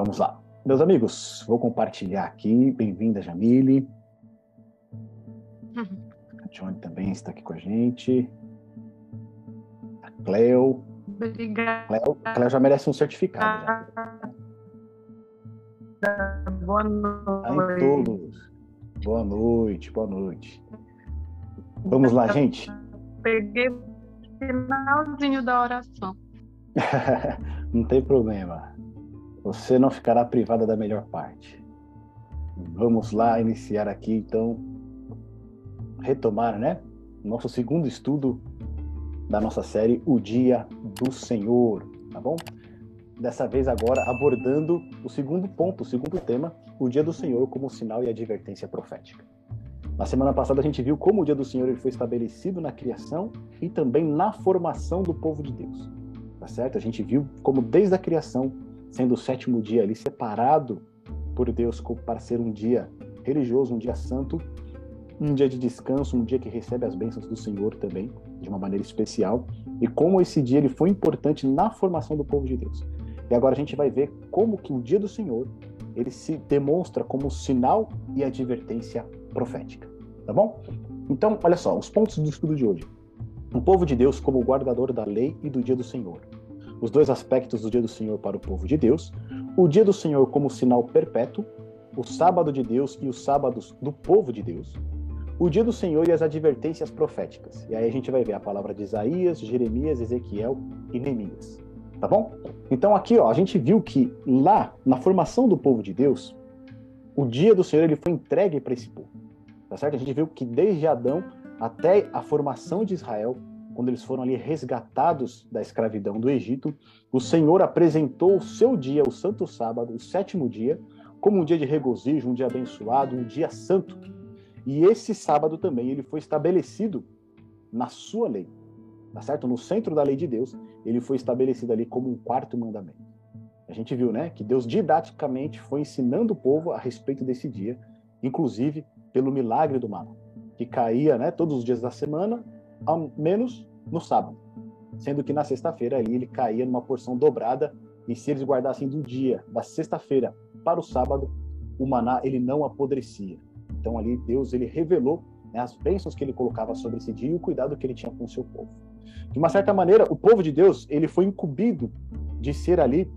Vamos lá. Meus amigos, vou compartilhar aqui. Bem-vinda, Jamile. A Johnny também está aqui com a gente. A Cleo. Obrigada. Cleo, Cleo já merece um certificado. Já. Boa Tá em noite. todos. Boa noite, boa noite. Vamos lá, gente. Peguei o finalzinho da oração. não tem problema. Você não ficará privada da melhor parte. Vamos lá iniciar aqui, então, retomar, né? Nosso segundo estudo da nossa série O Dia do Senhor, tá bom? Dessa vez agora abordando o segundo ponto, o segundo tema, o Dia do Senhor como sinal e advertência profética. Na semana passada a gente viu como o Dia do Senhor ele foi estabelecido na criação e também na formação do povo de Deus. Tá certo? A gente viu como desde a criação, sendo o sétimo dia ali separado por Deus para ser um dia religioso, um dia santo, um dia de descanso, um dia que recebe as bênçãos do Senhor também, de uma maneira especial, e como esse dia ele foi importante na formação do povo de Deus. E agora a gente vai ver como que o dia do Senhor ele se demonstra como sinal e advertência profética, tá bom? Então, olha só, os pontos do estudo de hoje. O povo de Deus como guardador da lei e do dia do Senhor. Os dois aspectos do dia do Senhor para o povo de Deus. O dia do Senhor como sinal perpétuo. O sábado de Deus e os sábados do povo de Deus. O dia do Senhor e as advertências proféticas. E aí a gente vai ver a palavra de Isaías, Jeremias, Ezequiel e Neemias. Tá bom? Então aqui, ó, a gente viu que lá na formação do povo de Deus, o dia do Senhor ele foi entregue para esse povo. Tá certo? A gente viu que desde Adão até a formação de Israel, quando eles foram ali resgatados da escravidão do Egito, o Senhor apresentou o seu dia, o santo sábado, o sétimo dia, como um dia de regozijo, um dia abençoado, um dia santo. E esse sábado também ele foi estabelecido na sua lei, tá certo? No centro da lei de Deus, ele foi estabelecido ali como um quarto mandamento. A gente viu, né, que Deus didaticamente foi ensinando o povo a respeito desse dia, inclusive pelo milagre do maná, que caía, né, todos os dias da semana, ao menos no sábado, sendo que na sexta-feira ali ele caía numa porção dobrada e se eles guardassem do dia da sexta-feira para o sábado, o maná ele não apodrecia. Então ali Deus ele revelou né, as bênçãos que ele colocava sobre esse dia e o cuidado que ele tinha com o seu povo. De uma certa maneira, o povo de Deus ele foi incumbido de ser ali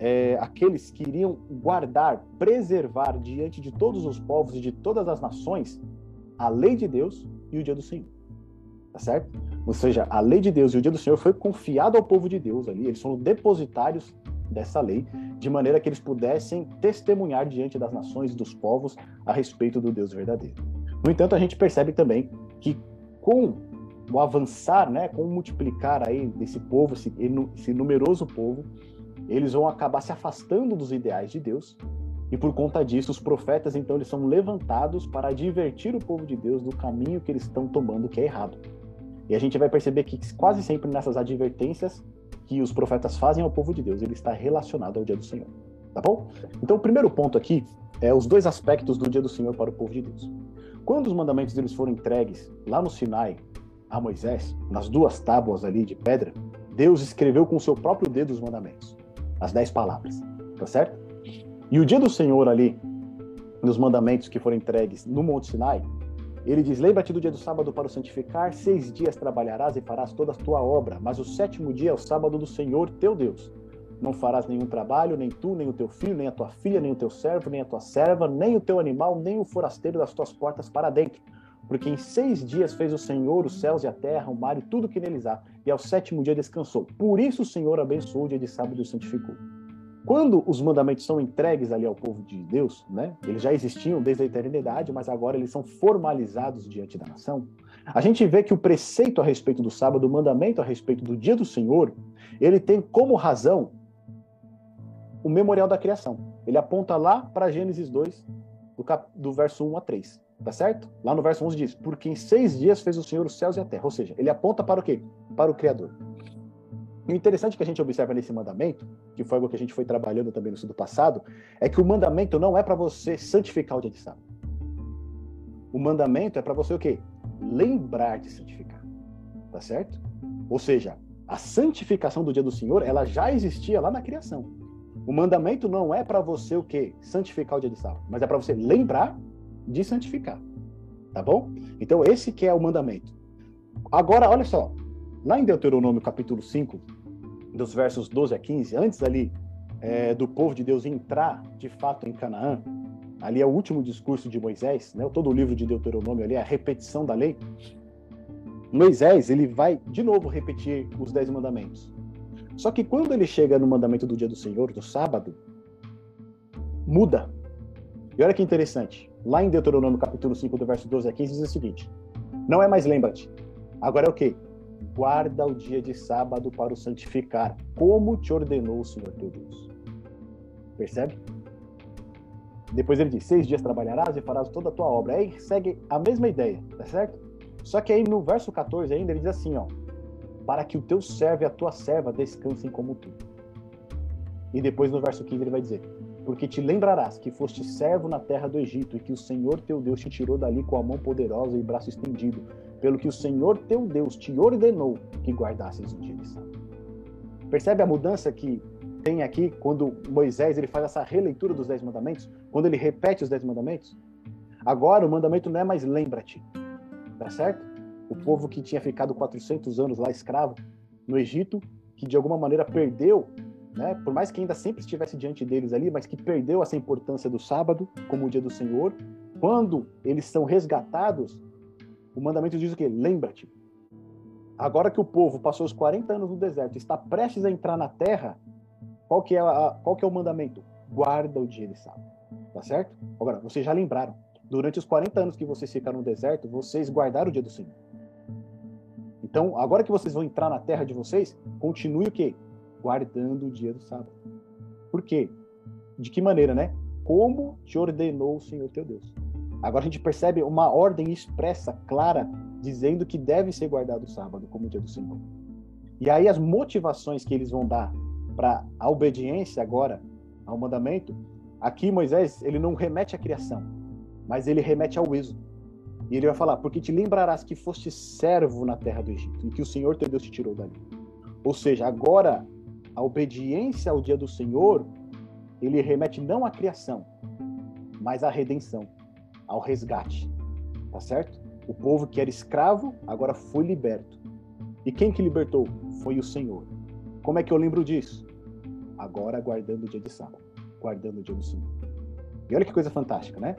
é, aqueles que iriam guardar, preservar diante de todos os povos e de todas as nações a lei de Deus e o dia do Senhor. Tá certo? Ou seja, a lei de Deus e o dia do Senhor foi confiado ao povo de Deus ali, eles foram depositários dessa lei, de maneira que eles pudessem testemunhar diante das nações e dos povos a respeito do Deus verdadeiro. No entanto, a gente percebe também que com o avançar, né, com o multiplicar aí desse povo, esse, esse numeroso povo, eles vão acabar se afastando dos ideais de Deus, e por conta disso, os profetas, então, eles são levantados para advertir o povo de Deus do caminho que eles estão tomando, que é errado. E a gente vai perceber que quase sempre nessas advertências que os profetas fazem ao povo de Deus, ele está relacionado ao dia do Senhor. Tá bom? Então, o primeiro ponto aqui é os dois aspectos do dia do Senhor para o povo de Deus. Quando os mandamentos deles foram entregues lá no Sinai a Moisés, nas duas tábuas ali de pedra, Deus escreveu com o seu próprio dedo os mandamentos, as dez palavras, tá certo? E o dia do Senhor ali, nos mandamentos que foram entregues no Monte Sinai, ele diz: Lembra-te do dia do sábado para o santificar, seis dias trabalharás e farás toda a tua obra, mas o sétimo dia é o sábado do Senhor teu Deus. Não farás nenhum trabalho, nem tu, nem o teu filho, nem a tua filha, nem o teu servo, nem a tua serva, nem o teu animal, nem o forasteiro das tuas portas para dentro. Porque em seis dias fez o Senhor os céus e a terra, o mar e tudo que neles há, e ao sétimo dia descansou. Por isso o Senhor abençoou o dia de sábado e o santificou. Quando os mandamentos são entregues ali ao povo de Deus, né? Eles já existiam desde a eternidade, mas agora eles são formalizados diante da nação. A gente vê que o preceito a respeito do sábado, o mandamento a respeito do dia do Senhor, ele tem como razão o memorial da criação. Ele aponta lá para Gênesis 2, do, cap... do verso 1 a 3. Tá certo? Lá no verso 11 diz: Porque em seis dias fez o Senhor os céus e a terra. Ou seja, ele aponta para o quê? Para o Criador. E o interessante que a gente observa nesse mandamento, que foi algo que a gente foi trabalhando também no estudo passado, é que o mandamento não é para você santificar o dia de sábado. O mandamento é para você o quê? Lembrar de santificar. Tá certo? Ou seja, a santificação do dia do Senhor, ela já existia lá na criação. O mandamento não é para você o quê? Santificar o dia de sábado, mas é para você lembrar de santificar. Tá bom? Então esse que é o mandamento. Agora, olha só, lá em Deuteronômio capítulo 5, dos versos 12 a 15, antes ali é, do povo de Deus entrar de fato em Canaã, ali é o último discurso de Moisés, né? todo o livro de Deuteronômio ali é a repetição da lei. Moisés, ele vai de novo repetir os dez mandamentos. Só que quando ele chega no mandamento do dia do Senhor, do sábado, muda. E olha que interessante. Lá em Deuteronômio capítulo 5, do verso 12 a 15, diz o seguinte: Não é mais lembra-te. Agora é o quê? Guarda o dia de sábado para o santificar, como te ordenou o Senhor teu Deus. Percebe? Depois ele diz: Seis dias trabalharás e farás toda a tua obra. Aí segue a mesma ideia, tá certo? Só que aí no verso 14 ainda ele diz assim, ó, para que o teu servo e a tua serva descansem como tu. E depois no verso 15 ele vai dizer, porque te lembrarás que foste servo na terra do Egito e que o Senhor teu Deus te tirou dali com a mão poderosa e braço estendido, pelo que o Senhor teu Deus te ordenou que guardasses o dia de sábado. Percebe a mudança que tem aqui quando Moisés ele faz essa releitura dos dez mandamentos, quando ele repete os dez mandamentos? Agora o mandamento não é mais lembra-te, tá certo? O povo que tinha ficado 400 anos lá escravo no Egito, que de alguma maneira perdeu, né? Por mais que ainda sempre estivesse diante deles ali, mas que perdeu essa importância do sábado como o dia do Senhor. Quando eles são resgatados, o mandamento diz o quê? Lembra-te. Agora que o povo passou os 40 anos no deserto, está prestes a entrar na terra, qual que é, a, qual que é o mandamento? Guarda o dia de sábado. Tá certo? Agora, vocês já lembraram durante os 40 anos que vocês ficaram no deserto, vocês guardaram o dia do Senhor. Então, agora que vocês vão entrar na terra de vocês, continue o quê? Guardando o dia do sábado. Por quê? De que maneira, né? Como te ordenou o Senhor teu Deus. Agora a gente percebe uma ordem expressa, clara, dizendo que deve ser guardado o sábado como dia do Senhor. E aí as motivações que eles vão dar para a obediência agora ao mandamento, aqui Moisés, ele não remete à criação, mas ele remete ao êxodo. E ele vai falar: Porque te lembrarás que foste servo na terra do Egito e que o Senhor teu Deus te tirou dali. Ou seja, agora a obediência ao dia do Senhor, ele remete não à criação, mas à redenção, ao resgate. Tá certo? O povo que era escravo agora foi liberto. E quem que libertou? Foi o Senhor. Como é que eu lembro disso? Agora guardando o dia de sábado, guardando o dia do Senhor. E olha que coisa fantástica, né?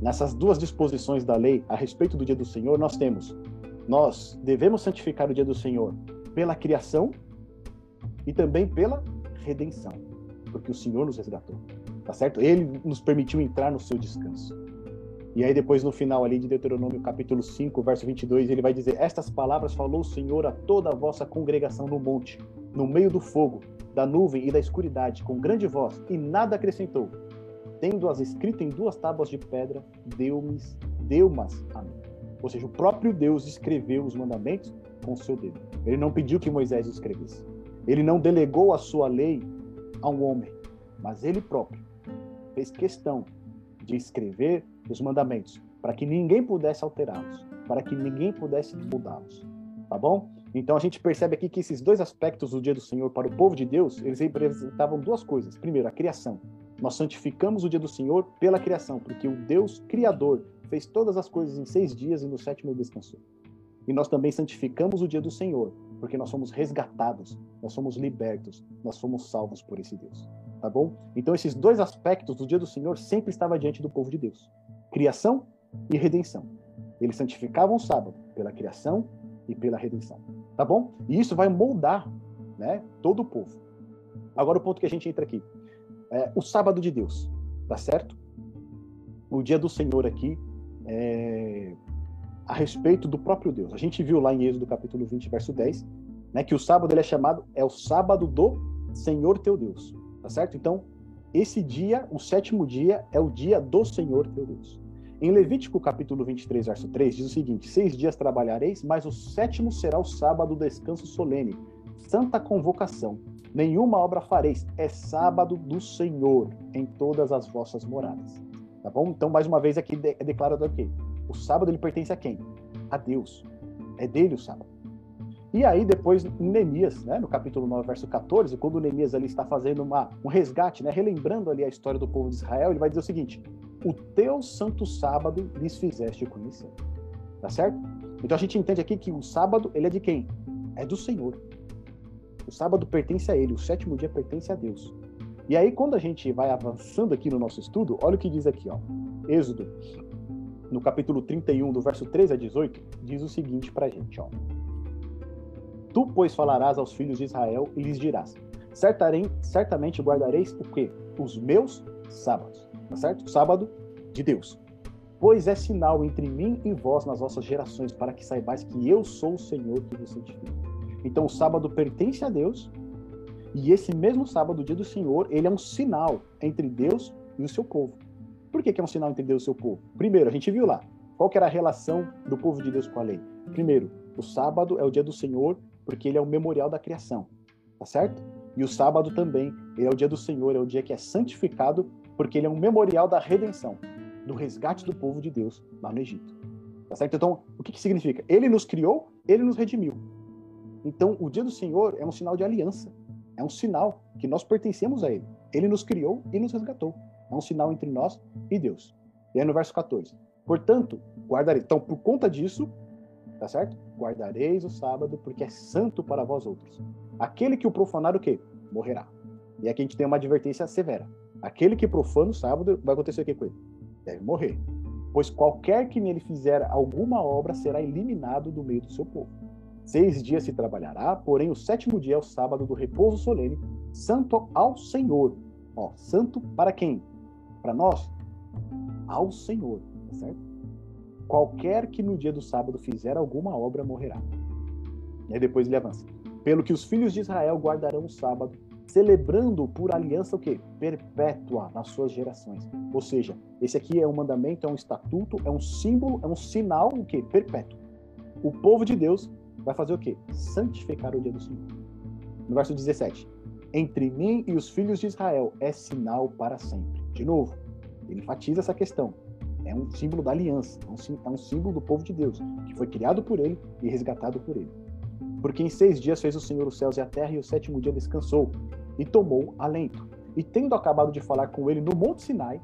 Nessas duas disposições da lei a respeito do dia do Senhor, nós temos nós devemos santificar o dia do Senhor pela criação e também pela redenção, porque o Senhor nos resgatou, tá certo? Ele nos permitiu entrar no seu descanso. E aí depois no final ali de Deuteronômio capítulo 5, verso 22, ele vai dizer: "Estas palavras falou o Senhor a toda a vossa congregação no monte, no meio do fogo, da nuvem e da escuridade, com grande voz, e nada acrescentou, tendo-as escrito em duas tábuas de pedra, deu-mas deu a mim. Ou seja, o próprio Deus escreveu os mandamentos com o seu dedo. Ele não pediu que Moisés escrevesse. Ele não delegou a sua lei a um homem, mas ele próprio fez questão de escrever os mandamentos para que ninguém pudesse alterá-los, para que ninguém pudesse mudá-los. Tá bom? Então a gente percebe aqui que esses dois aspectos do dia do Senhor para o povo de Deus, eles representavam duas coisas. Primeiro, a criação. Nós santificamos o dia do Senhor pela criação, porque o Deus Criador fez todas as coisas em seis dias e no sétimo descansou. E nós também santificamos o dia do Senhor, porque nós somos resgatados, nós somos libertos, nós somos salvos por esse Deus. Tá bom? Então esses dois aspectos do dia do Senhor sempre estavam diante do povo de Deus: criação e redenção. Eles santificavam o sábado pela criação e pela redenção. Tá bom? E isso vai moldar, né, todo o povo. Agora o ponto que a gente entra aqui é, o sábado de Deus, tá certo? O dia do Senhor aqui é, a respeito do próprio Deus. A gente viu lá em Êxodo capítulo 20, verso 10, né, que o sábado ele é chamado é o sábado do Senhor teu Deus, tá certo? Então, esse dia, o sétimo dia, é o dia do Senhor teu Deus. Em Levítico capítulo 23, verso 3, diz o seguinte: Seis dias trabalhareis, mas o sétimo será o sábado, descanso solene, santa convocação nenhuma obra fareis, é sábado do Senhor em todas as vossas moradas. Tá bom? Então, mais uma vez, aqui é declarado o quê? O sábado ele pertence a quem? A Deus. É dele o sábado. E aí, depois, em Neemias, né, no capítulo 9, verso 14, quando Neemias ali está fazendo uma, um resgate, né, relembrando ali a história do povo de Israel, ele vai dizer o seguinte: O teu santo sábado lhes fizeste conhecer. Tá certo? Então a gente entende aqui que o sábado, ele é de quem? É do Senhor. O sábado pertence a ele, o sétimo dia pertence a Deus. E aí, quando a gente vai avançando aqui no nosso estudo, olha o que diz aqui, ó. Êxodo, no capítulo 31, do verso 13 a 18, diz o seguinte pra gente, ó. Tu, pois, falarás aos filhos de Israel e lhes dirás: certamente guardareis o quê? Os meus sábados. Tá certo? O sábado de Deus. Pois é sinal entre mim e vós nas vossas gerações, para que saibais que eu sou o Senhor que vos santifica. Então o sábado pertence a Deus, e esse mesmo sábado, o dia do Senhor, ele é um sinal entre Deus e o seu povo. Por que, que é um sinal entre Deus e o seu povo? Primeiro, a gente viu lá, qual era a relação do povo de Deus com a lei? Primeiro, o sábado é o dia do Senhor porque ele é o memorial da criação, tá certo? E o sábado também, ele é o dia do Senhor, é o dia que é santificado, porque ele é um memorial da redenção, do resgate do povo de Deus lá no Egito. Tá certo? Então, o que, que significa? Ele nos criou, ele nos redimiu. Então, o dia do Senhor é um sinal de aliança, é um sinal que nós pertencemos a ele. Ele nos criou e nos resgatou. É um sinal entre nós e Deus. E aí no verso 14. Portanto, guardarei. Então, por conta disso, Tá certo? Guardareis o sábado, porque é santo para vós outros. Aquele que o profanar, o quê? Morrerá. E aqui a gente tem uma advertência severa. Aquele que profana o sábado, vai acontecer o que com ele? Deve morrer. Pois qualquer que nele fizer alguma obra será eliminado do meio do seu povo. Seis dias se trabalhará, porém o sétimo dia é o sábado do repouso solene, santo ao Senhor. Ó, santo para quem? Para nós? Ao Senhor, tá certo? Qualquer que no dia do sábado fizer alguma obra morrerá. E aí depois ele avança. Pelo que os filhos de Israel guardarão o sábado, celebrando por aliança o quê? Perpétua nas suas gerações. Ou seja, esse aqui é um mandamento, é um estatuto, é um símbolo, é um sinal o quê? Perpétuo. O povo de Deus vai fazer o quê? Santificar o dia do Senhor. No verso 17. Entre mim e os filhos de Israel é sinal para sempre. De novo, ele enfatiza essa questão é um símbolo da aliança, é um, é um símbolo do povo de Deus, que foi criado por ele e resgatado por ele. Porque em seis dias fez o Senhor os céus e a terra, e o sétimo dia descansou, e tomou alento. E tendo acabado de falar com ele no Monte Sinai,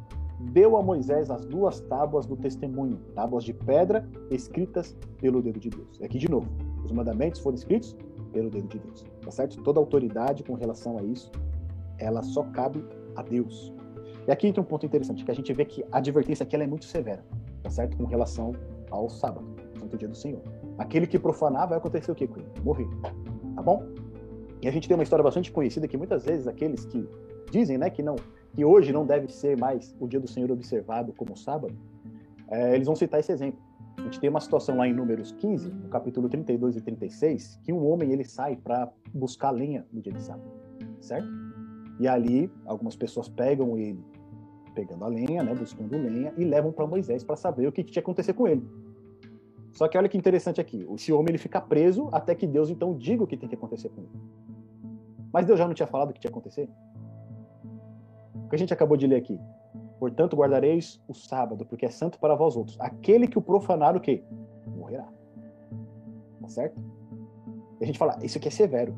deu a Moisés as duas tábuas do testemunho, tábuas de pedra escritas pelo dedo de Deus. Aqui de novo, os mandamentos foram escritos pelo dedo de Deus, tá certo? Toda autoridade com relação a isso, ela só cabe a Deus. E aqui entra um ponto interessante, que a gente vê que a advertência aqui é muito severa, tá certo? Com relação ao sábado, santo dia do Senhor. Aquele que profanar vai acontecer o quê com ele? Morrer. Tá bom? E a gente tem uma história bastante conhecida que muitas vezes aqueles que dizem, né, que não, que hoje não deve ser mais o dia do Senhor observado como sábado, é, eles vão citar esse exemplo. A gente tem uma situação lá em Números 15, no capítulo 32 e 36, que um homem ele sai para buscar lenha no dia de sábado, certo? E ali algumas pessoas pegam ele pegando a lenha, né, buscando lenha, e levam para Moisés para saber o que, que tinha acontecer com ele. Só que olha que interessante aqui, esse homem ele fica preso até que Deus então diga o que tem que acontecer com ele. Mas Deus já não tinha falado o que tinha acontecer? O que a gente acabou de ler aqui. Portanto, guardareis o sábado, porque é santo para vós outros. Aquele que o profanar, o quê? Morrerá. Tá certo? E a gente fala, isso aqui é severo.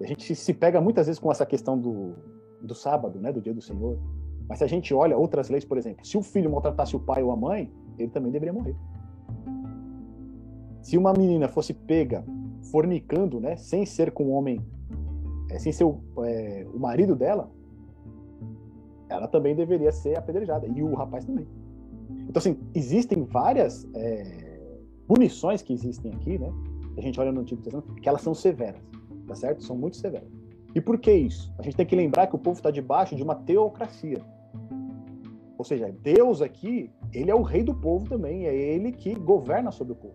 E a gente se pega muitas vezes com essa questão do, do sábado, né, do dia do Senhor. Mas se a gente olha outras leis, por exemplo, se o filho maltratasse o pai ou a mãe, ele também deveria morrer. Se uma menina fosse pega fornicando, né, sem ser com o homem, é, sem ser o, é, o marido dela, ela também deveria ser apedrejada. E o rapaz também. Então, assim, existem várias é, punições que existem aqui, né? A gente olha no Antigo Testamento, que elas são severas, tá certo? São muito severas. E por que isso? A gente tem que lembrar que o povo está debaixo de uma teocracia. Ou seja, Deus aqui, ele é o rei do povo também, é ele que governa sobre o povo.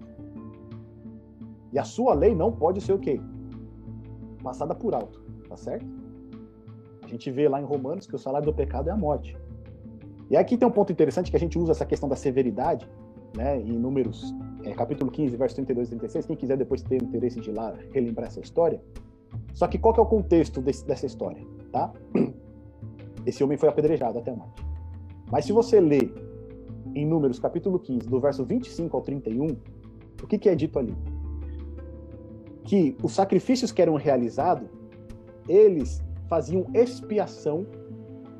E a sua lei não pode ser o quê? Passada por alto, tá certo? A gente vê lá em Romanos que o salário do pecado é a morte. E aqui tem um ponto interessante que a gente usa essa questão da severidade, né, em Números, é, capítulo 15, versos 32 e 36. Quem quiser depois ter interesse de ir lá relembrar essa história. Só que qual que é o contexto desse, dessa história, tá? Esse homem foi apedrejado até a morte. Mas se você ler em Números capítulo 15, do verso 25 ao 31, o que, que é dito ali? que os sacrifícios que eram realizados, eles faziam expiação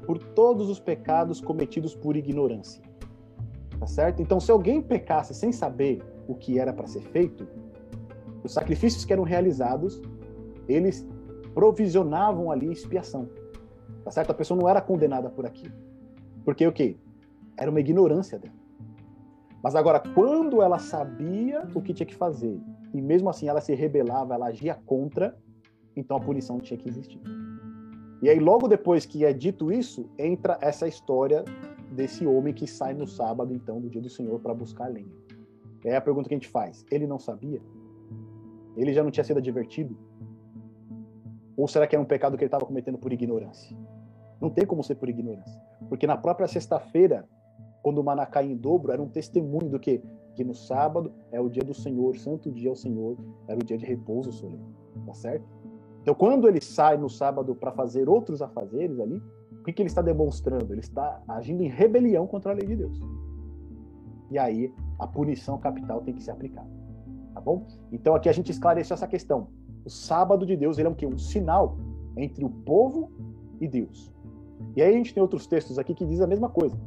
por todos os pecados cometidos por ignorância. Tá certo? Então, se alguém pecasse sem saber o que era para ser feito, os sacrifícios que eram realizados, eles provisionavam ali expiação. Tá certo? A pessoa não era condenada por aquilo. Porque o quê? Era uma ignorância dela. Mas agora, quando ela sabia o que tinha que fazer, e mesmo assim ela se rebelava, ela agia contra, então a punição tinha que existir. E aí, logo depois que é dito isso, entra essa história desse homem que sai no sábado, então, do dia do Senhor, para buscar lenha. É a pergunta que a gente faz. Ele não sabia? Ele já não tinha sido advertido? Ou será que era um pecado que ele estava cometendo por ignorância? Não tem como ser por ignorância. Porque na própria sexta-feira, quando o maná cai em dobro, era um testemunho do que? Que no sábado é o dia do Senhor, santo dia ao Senhor, era o dia de repouso solene. Tá certo? Então, quando ele sai no sábado para fazer outros afazeres ali, o que, que ele está demonstrando? Ele está agindo em rebelião contra a lei de Deus. E aí, a punição capital tem que ser aplicada. Tá bom? Então, aqui a gente esclareceu essa questão. O sábado de Deus ele é um, um sinal entre o povo e Deus. E aí a gente tem outros textos aqui que diz a mesma coisa.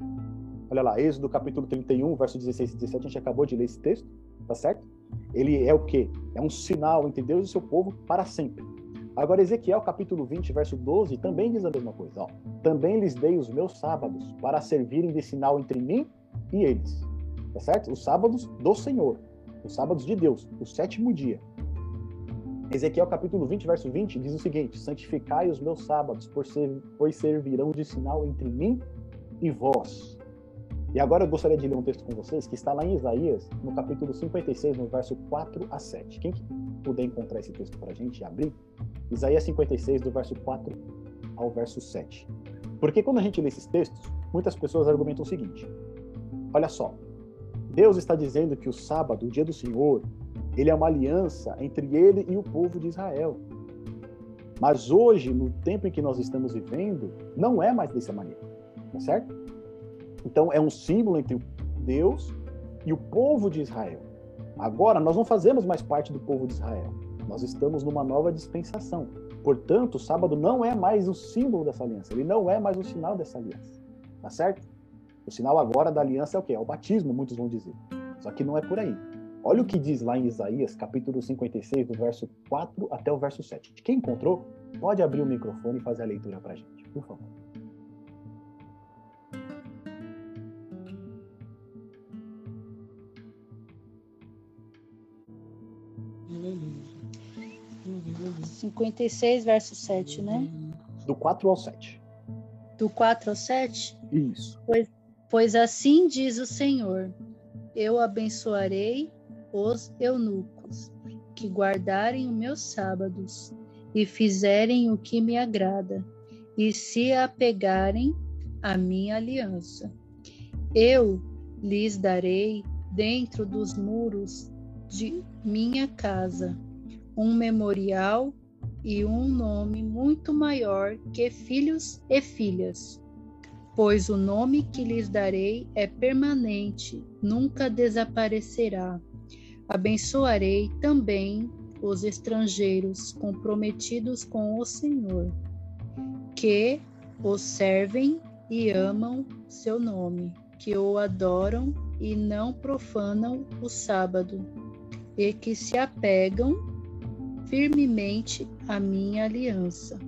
Olha lá, Êxodo capítulo 31, verso 16 e 17, a gente acabou de ler esse texto, tá certo? Ele é o quê? É um sinal entre Deus e seu povo para sempre. Agora, Ezequiel capítulo 20, verso 12, também diz a mesma coisa. Ó. Também lhes dei os meus sábados para servirem de sinal entre mim e eles. Tá certo? Os sábados do Senhor. Os sábados de Deus. O sétimo dia. Ezequiel capítulo 20, verso 20 diz o seguinte: Santificai os meus sábados, pois servirão de sinal entre mim e vós. E agora eu gostaria de ler um texto com vocês que está lá em Isaías, no capítulo 56, no verso 4 a 7. Quem puder encontrar esse texto para a gente e abrir? Isaías 56, do verso 4 ao verso 7. Porque quando a gente lê esses textos, muitas pessoas argumentam o seguinte: olha só, Deus está dizendo que o sábado, o dia do Senhor, ele é uma aliança entre ele e o povo de Israel. Mas hoje, no tempo em que nós estamos vivendo, não é mais dessa maneira, tá certo? Então, é um símbolo entre Deus e o povo de Israel. Agora, nós não fazemos mais parte do povo de Israel. Nós estamos numa nova dispensação. Portanto, o sábado não é mais o símbolo dessa aliança. Ele não é mais o sinal dessa aliança. Tá certo? O sinal agora da aliança é o quê? É o batismo, muitos vão dizer. Só que não é por aí. Olha o que diz lá em Isaías, capítulo 56, do verso 4 até o verso 7. Quem encontrou, pode abrir o microfone e fazer a leitura para a gente, por favor. Cinquenta e seis, verso 7, né? Do 4 ao 7. Do 4 ao 7? Isso. Pois, pois assim diz o Senhor: Eu abençoarei os eunucos que guardarem os meus sábados e fizerem o que me agrada e se apegarem à minha aliança. Eu lhes darei dentro dos muros de minha casa um memorial e um nome muito maior que filhos e filhas, pois o nome que lhes darei é permanente, nunca desaparecerá. Abençoarei também os estrangeiros comprometidos com o Senhor, que o servem e amam seu nome, que o adoram e não profanam o sábado, e que se apegam firmemente à minha aliança.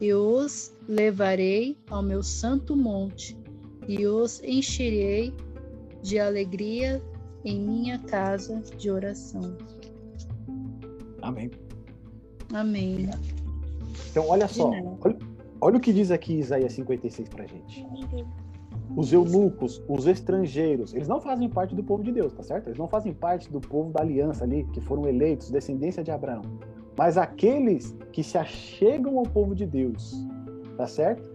E os levarei ao meu santo monte, e os encherei de alegria em minha casa de oração. Amém. Amém. Então, olha só. Olha, olha, o que diz aqui Isaías 56 pra gente. Os eunucos, os estrangeiros, eles não fazem parte do povo de Deus, tá certo? Eles não fazem parte do povo da aliança ali, que foram eleitos, descendência de Abraão. Mas aqueles que se achegam ao povo de Deus, tá certo?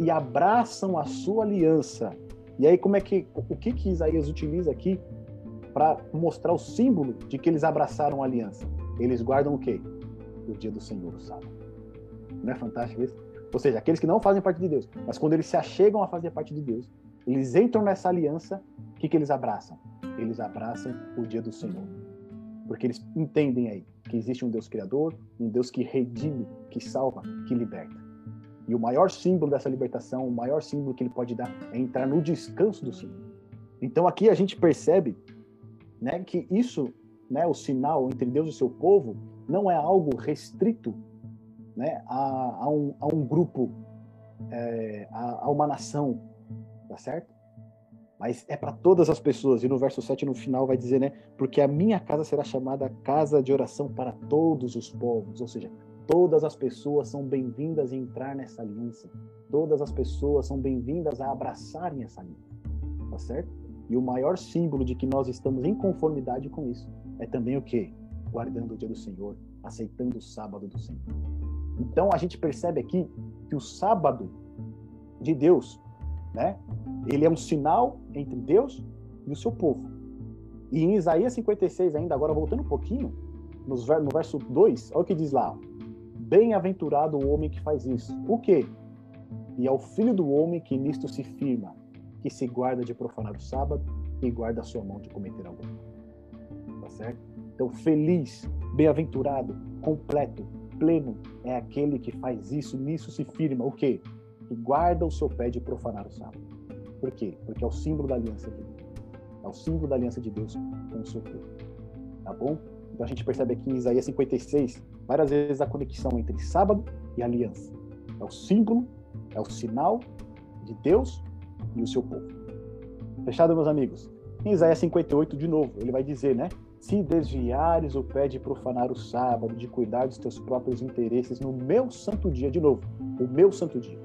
E abraçam a sua aliança. E aí, como é que. O que, que Isaías utiliza aqui para mostrar o símbolo de que eles abraçaram a aliança. Eles guardam o quê? O dia do Senhor, o sábado. Não é fantástico isso? Ou seja, aqueles que não fazem parte de Deus, mas quando eles se achegam a fazer parte de Deus, eles entram nessa aliança, o que, que eles abraçam? Eles abraçam o dia do Senhor. Porque eles entendem aí que existe um Deus criador, um Deus que redime, que salva, que liberta. E o maior símbolo dessa libertação, o maior símbolo que ele pode dar é entrar no descanso do Senhor. Então aqui a gente percebe, né, que isso, né, o sinal entre Deus e seu povo, não é algo restrito, né, a, a, um, a um grupo, é, a, a uma nação, tá certo? mas é para todas as pessoas. E no verso 7 no final vai dizer, né? Porque a minha casa será chamada casa de oração para todos os povos, ou seja, todas as pessoas são bem-vindas a entrar nessa aliança. Todas as pessoas são bem-vindas a abraçarem essa aliança. Tá certo? E o maior símbolo de que nós estamos em conformidade com isso é também o quê? Guardando o dia do Senhor, aceitando o sábado do Senhor. Então a gente percebe aqui que o sábado de Deus né? Ele é um sinal entre Deus e o seu povo. E em Isaías 56 ainda, agora voltando um pouquinho, no verso 2, olha o que diz lá. Bem-aventurado o homem que faz isso. O quê? E ao filho do homem que nisto se firma, que se guarda de profanar o sábado e guarda a sua mão de cometer algum. Tá certo? Então, feliz, bem-aventurado, completo, pleno é aquele que faz isso, nisso se firma. O quê? que guarda o seu pé de profanar o sábado. Por quê? Porque é o símbolo da aliança de Deus. É o símbolo da aliança de Deus com o seu povo. Tá bom? Então a gente percebe aqui em Isaías 56 várias vezes a conexão entre sábado e aliança. É o símbolo, é o sinal de Deus e o seu povo. Fechado, meus amigos? Em Isaías 58, de novo, ele vai dizer, né? Se desviares o pé de profanar o sábado, de cuidar dos teus próprios interesses no meu santo dia, de novo, o meu santo dia.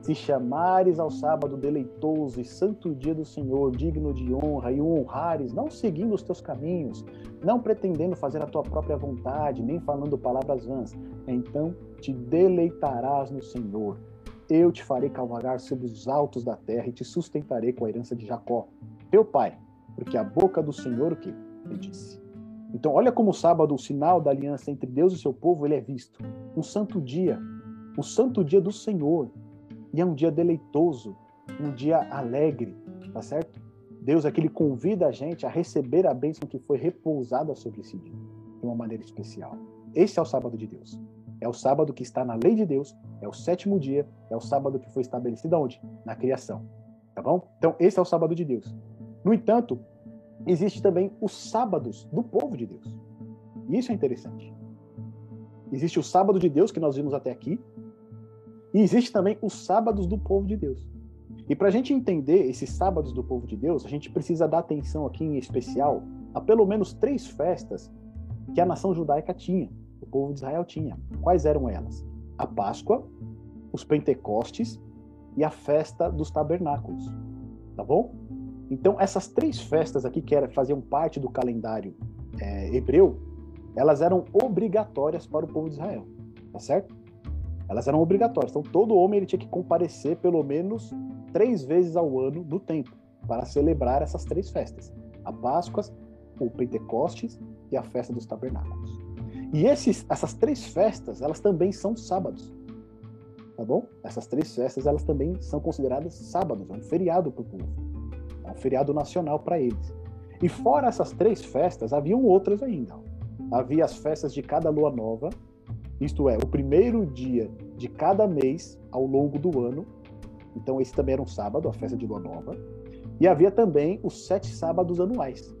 Se chamares ao sábado deleitoso e santo dia do Senhor, digno de honra, e o honrares, não seguindo os teus caminhos, não pretendendo fazer a tua própria vontade, nem falando palavras vãs, então te deleitarás no Senhor. Eu te farei cavalgar sobre os altos da terra e te sustentarei com a herança de Jacó, teu pai, porque a boca do Senhor o que? Ele disse. Então, olha como o sábado, o sinal da aliança entre Deus e seu povo, ele é visto. Um santo dia, o santo dia do Senhor, e é um dia deleitoso, um dia alegre, tá certo? Deus aqui ele convida a gente a receber a bênção que foi repousada sobre esse dia, de uma maneira especial. Esse é o sábado de Deus. É o sábado que está na lei de Deus, é o sétimo dia, é o sábado que foi estabelecido onde? Na criação. Tá bom? Então, esse é o sábado de Deus. No entanto, existe também os sábados do povo de Deus. E isso é interessante. Existe o sábado de Deus que nós vimos até aqui, e existe também os sábados do povo de Deus. E para a gente entender esses sábados do povo de Deus, a gente precisa dar atenção aqui em especial a pelo menos três festas que a nação judaica tinha, o povo de Israel tinha. Quais eram elas? A Páscoa, os Pentecostes e a festa dos tabernáculos. Tá bom? Então, essas três festas aqui, que era, faziam parte do calendário é, hebreu, elas eram obrigatórias para o povo de Israel. Tá certo? elas eram obrigatórias. Então, todo homem ele tinha que comparecer pelo menos três vezes ao ano no templo para celebrar essas três festas: a Páscoa, o Pentecostes e a festa dos Tabernáculos. E esses, essas três festas, elas também são sábados. Tá bom? Essas três festas, elas também são consideradas sábados, é um feriado para o povo. É um feriado nacional para eles. E fora essas três festas, haviam outras ainda. Havia as festas de cada lua nova, isto é, o primeiro dia de cada mês ao longo do ano. Então, esse também era um sábado, a festa de lua nova. E havia também os sete sábados anuais.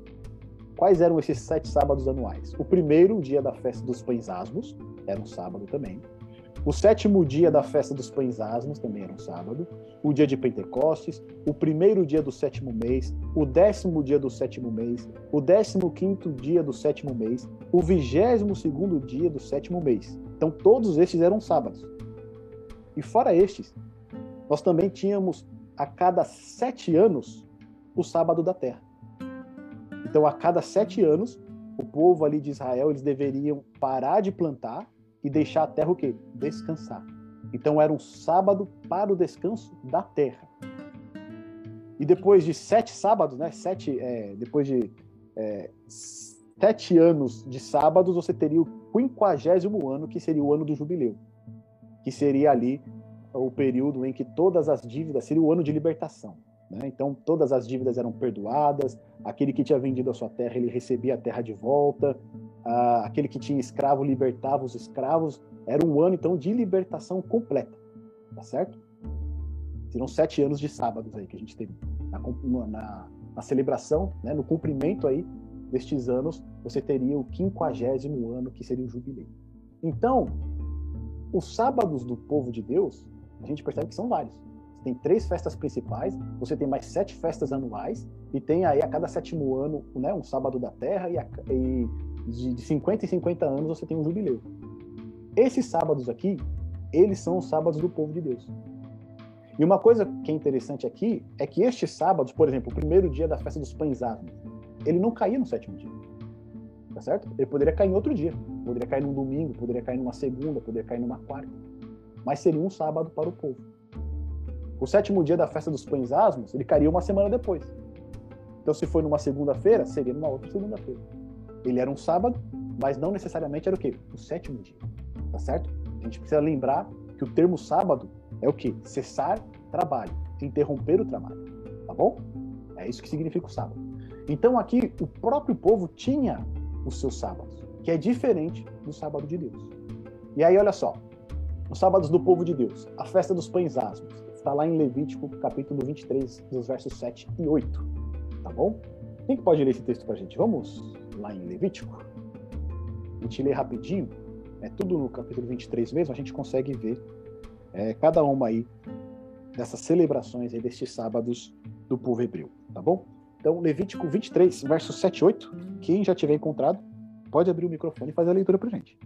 Quais eram esses sete sábados anuais? O primeiro, o dia da festa dos pães asmos, era um sábado também. O sétimo dia da festa dos pães asmos também era um sábado. O dia de Pentecostes, o primeiro dia do sétimo mês, o décimo dia do sétimo mês, o décimo quinto dia do sétimo mês, o vigésimo segundo dia do sétimo mês. Então, todos estes eram sábados. E fora estes, nós também tínhamos a cada sete anos o sábado da terra. Então, a cada sete anos, o povo ali de Israel eles deveriam parar de plantar e deixar a terra o quê? Descansar. Então, era um sábado para o descanso da terra. E depois de sete sábados, né? Sete, é, depois de é, sete anos de sábados, você teria o quinquagésimo ano, que seria o ano do jubileu, que seria ali o período em que todas as dívidas, seria o ano de libertação. Né? Então, todas as dívidas eram perdoadas, aquele que tinha vendido a sua terra, ele recebia a terra de volta, ah, aquele que tinha escravo libertava os escravos. Era um ano, então, de libertação completa, tá certo? Serão sete anos de sábados aí que a gente teve na, na, na celebração, né, no cumprimento aí destes anos, você teria o quinquagésimo ano, que seria o jubileu. Então, os sábados do povo de Deus, a gente percebe que são vários tem três festas principais, você tem mais sete festas anuais, e tem aí a cada sétimo ano, né, um sábado da terra, e, a, e de 50 em 50 anos você tem um jubileu. Esses sábados aqui, eles são os sábados do povo de Deus. E uma coisa que é interessante aqui é que estes sábados, por exemplo, o primeiro dia da festa dos pães asmos, ele não caía no sétimo dia. Tá certo? Ele poderia cair em outro dia. Poderia cair num domingo, poderia cair numa segunda, poderia cair numa quarta. Mas seria um sábado para o povo. O sétimo dia da festa dos pães asmos, ele cairia uma semana depois. Então, se foi numa segunda-feira, seria numa outra segunda-feira. Ele era um sábado, mas não necessariamente era o quê? O sétimo dia. Tá certo? A gente precisa lembrar que o termo sábado é o quê? Cessar trabalho, interromper o trabalho. Tá bom? É isso que significa o sábado. Então, aqui, o próprio povo tinha os seus sábados, que é diferente do sábado de Deus. E aí, olha só, os sábados do povo de Deus, a festa dos pães asmos, está lá em Levítico, capítulo 23, dos versos 7 e 8. Tá bom? Quem que pode ler esse texto para a gente? Vamos lá em Levítico? A gente lê rapidinho. É tudo no capítulo 23 mesmo, a gente consegue ver é, cada uma aí dessas celebrações aí destes sábados do povo hebreu, tá bom? Então, Levítico 23, versos 7 e 8. Quem já tiver encontrado, pode abrir o microfone e fazer a leitura para gente.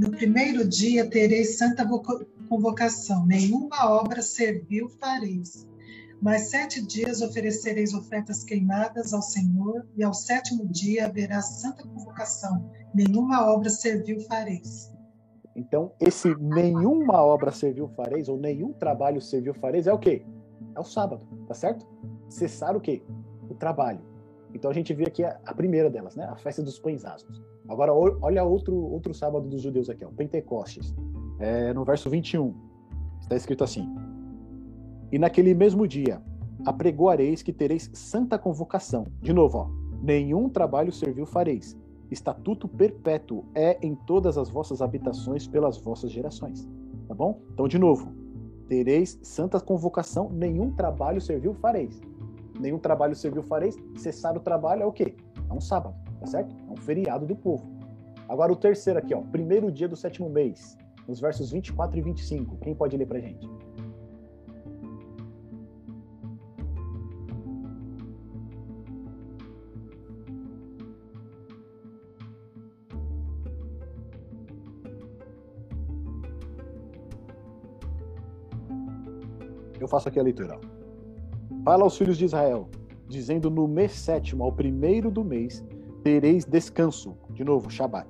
No primeiro dia tereis santa convocação, nenhuma obra servil fareis. Mas sete dias oferecereis ofertas queimadas ao Senhor, e ao sétimo dia haverá santa convocação, nenhuma obra servil fareis. Então, esse nenhuma obra servil fareis, ou nenhum trabalho servil fareis, é o quê? É o sábado, tá certo? Cessar o quê? O trabalho. Então a gente vê aqui a, a primeira delas, né? A festa dos pães asmos. Agora, olha outro, outro sábado dos judeus aqui, ó, Pentecostes. É, no verso 21, está escrito assim: E naquele mesmo dia apregoareis que tereis santa convocação. De novo, ó, nenhum trabalho servil fareis. Estatuto perpétuo é em todas as vossas habitações pelas vossas gerações. Tá bom? Então, de novo, tereis santa convocação, nenhum trabalho servil fareis. Nenhum trabalho servil fareis. Cessar o trabalho é o quê? É um sábado tá certo? É um feriado do povo. Agora o terceiro aqui, ó, primeiro dia do sétimo mês, nos versos 24 e 25. Quem pode ler pra gente? Eu faço aqui a leitura. Fala aos filhos de Israel, dizendo no mês sétimo, ao primeiro do mês, tereis descanso, de novo, Shabat.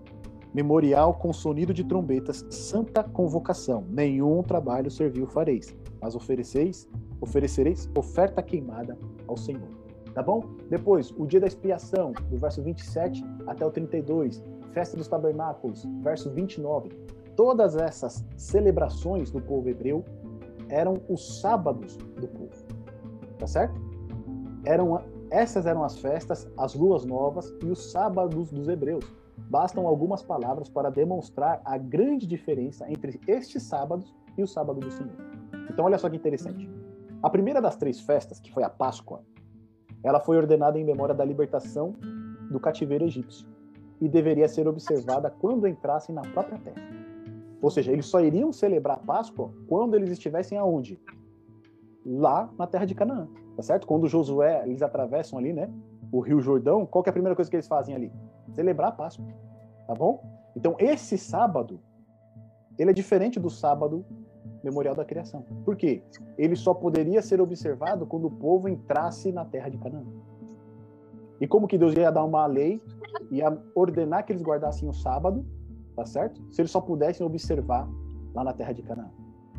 Memorial com sonido de trombetas, santa convocação. Nenhum trabalho serviu fareis, mas ofereceis, oferecereis oferta queimada ao Senhor. Tá bom? Depois, o dia da expiação, do verso 27 até o 32, festa dos tabernáculos, verso 29. Todas essas celebrações do povo hebreu eram os sábados do povo. Tá certo? Eram essas eram as festas, as luas novas e os sábados dos hebreus. Bastam algumas palavras para demonstrar a grande diferença entre estes sábados e o sábado do Senhor. Então, olha só que interessante. A primeira das três festas, que foi a Páscoa, ela foi ordenada em memória da libertação do cativeiro egípcio e deveria ser observada quando entrassem na própria terra. Ou seja, eles só iriam celebrar Páscoa quando eles estivessem aonde? Lá na terra de Canaã tá certo? Quando Josué, eles atravessam ali, né, o Rio Jordão, qual é a primeira coisa que eles fazem ali? Celebrar a Páscoa, tá bom? Então, esse sábado, ele é diferente do sábado memorial da criação. Por quê? Ele só poderia ser observado quando o povo entrasse na terra de Canaã. E como que Deus ia dar uma lei, ia ordenar que eles guardassem o sábado, tá certo? Se eles só pudessem observar lá na terra de Canaã.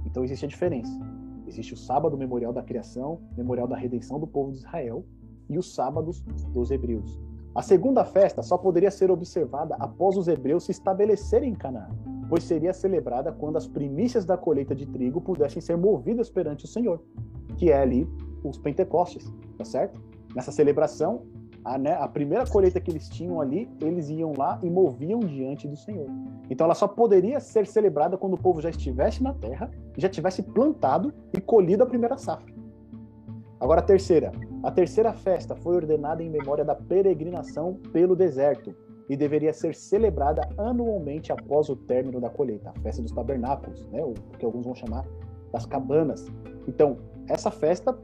Então existe a diferença. Existe o sábado memorial da criação, memorial da redenção do povo de Israel, e os sábados dos hebreus. A segunda festa só poderia ser observada após os hebreus se estabelecerem em Canaã. pois seria celebrada quando as primícias da colheita de trigo pudessem ser movidas perante o Senhor, que é ali os Pentecostes, tá certo? Nessa celebração, a, né, a primeira colheita que eles tinham ali, eles iam lá e moviam diante do Senhor. Então ela só poderia ser celebrada quando o povo já estivesse na terra, já tivesse plantado e colhido a primeira safra. Agora a terceira. A terceira festa foi ordenada em memória da peregrinação pelo deserto e deveria ser celebrada anualmente após o término da colheita, a festa dos tabernáculos, né, o que alguns vão chamar das cabanas. Então, essa festa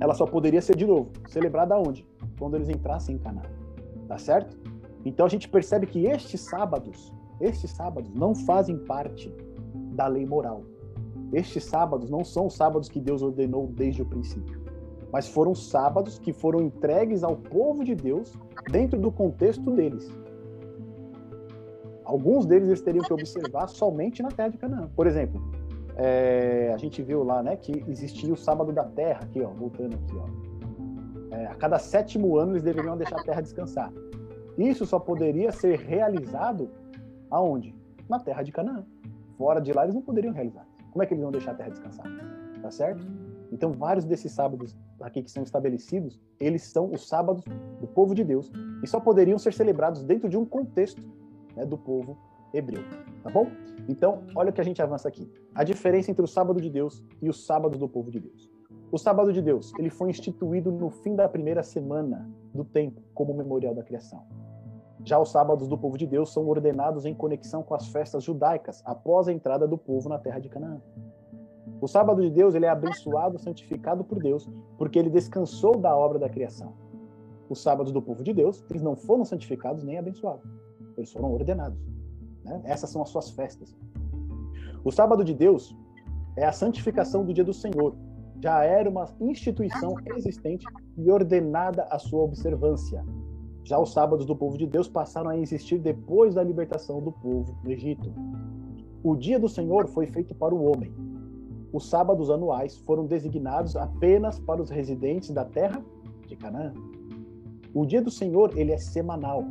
ela só poderia ser de novo celebrada onde? Quando eles entrassem em Canaã. Tá certo? Então a gente percebe que estes sábados, estes sábados não fazem parte da lei moral. Estes sábados não são os sábados que Deus ordenou desde o princípio, mas foram sábados que foram entregues ao povo de Deus dentro do contexto deles. Alguns deles eles teriam que observar somente na terra de Canaã. Por exemplo, é, a gente viu lá, né, que existia o sábado da terra, aqui, ó, voltando aqui, ó. É, a cada sétimo ano eles deveriam deixar a terra descansar. Isso só poderia ser realizado aonde? Na terra de Canaã. Fora de lá eles não poderiam realizar. Como é que eles vão deixar a terra descansar? Tá certo? Então, vários desses sábados aqui que são estabelecidos, eles são os sábados do povo de Deus e só poderiam ser celebrados dentro de um contexto né, do povo hebreu. Tá bom? Então, olha o que a gente avança aqui. A diferença entre o sábado de Deus e o sábado do povo de Deus. O sábado de Deus, ele foi instituído no fim da primeira semana do tempo, como memorial da criação. Já os sábados do povo de Deus são ordenados em conexão com as festas judaicas, após a entrada do povo na terra de Canaã. O sábado de Deus, ele é abençoado, santificado por Deus, porque ele descansou da obra da criação. Os sábados do povo de Deus, eles não foram santificados nem abençoados. Eles foram ordenados. Né? Essas são as suas festas. O sábado de Deus é a santificação do dia do Senhor. Já era uma instituição existente e ordenada a sua observância. Já os sábados do povo de Deus passaram a existir depois da libertação do povo do Egito. O dia do Senhor foi feito para o homem. Os sábados anuais foram designados apenas para os residentes da terra de Canaã. O dia do Senhor, ele é semanal.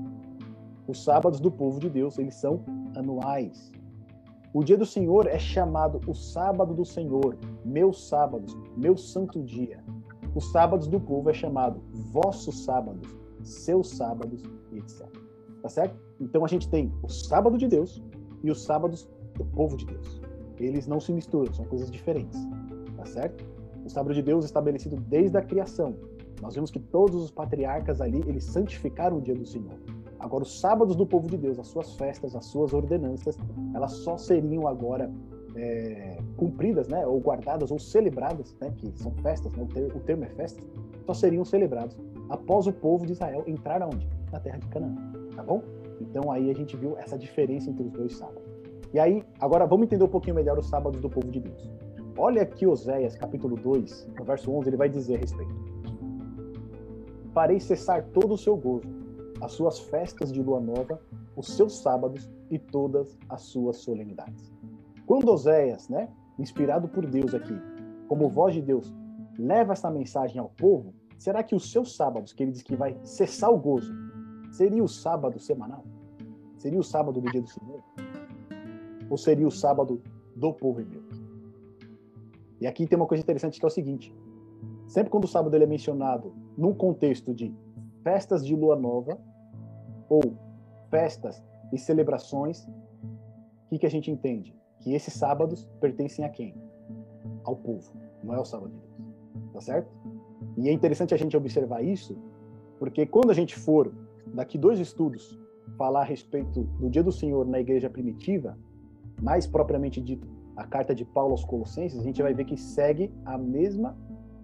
Os sábados do povo de Deus, eles são anuais. O dia do Senhor é chamado o sábado do Senhor, meus sábados, meu santo dia. Os sábados do povo é chamado vossos sábados, seus sábados, etc. Tá certo? Então a gente tem o sábado de Deus e os sábados do povo de Deus. Eles não se misturam, são coisas diferentes. Tá certo? O sábado de Deus estabelecido desde a criação. Nós vemos que todos os patriarcas ali, eles santificaram o dia do Senhor. Agora, os sábados do povo de Deus, as suas festas, as suas ordenanças, elas só seriam agora é, cumpridas, né, ou guardadas, ou celebradas, né, que são festas, né, o, ter, o termo é festas, só seriam celebrados após o povo de Israel entrar aonde? Na terra de Canaã, tá bom? Então aí a gente viu essa diferença entre os dois sábados. E aí, agora vamos entender um pouquinho melhor os sábados do povo de Deus. Olha aqui Oséias, capítulo 2, no verso 11, ele vai dizer a respeito. Farei cessar todo o seu gozo, as suas festas de lua nova, os seus sábados e todas as suas solenidades. Quando Oséias, né, inspirado por Deus aqui, como voz de Deus, leva essa mensagem ao povo, será que os seus sábados, que ele diz que vai cessar o gozo, seria o sábado semanal? Seria o sábado do dia do Senhor? Ou seria o sábado do povo hebreu? E aqui tem uma coisa interessante que é o seguinte: sempre quando o sábado ele é mencionado num contexto de festas de lua nova ou festas e celebrações, o que, que a gente entende? Que esses sábados pertencem a quem? Ao povo, não é o sábado de Deus. Tá certo? E é interessante a gente observar isso, porque quando a gente for, daqui dois estudos, falar a respeito do dia do Senhor na igreja primitiva, mais propriamente dito, a carta de Paulo aos Colossenses, a gente vai ver que segue a mesma,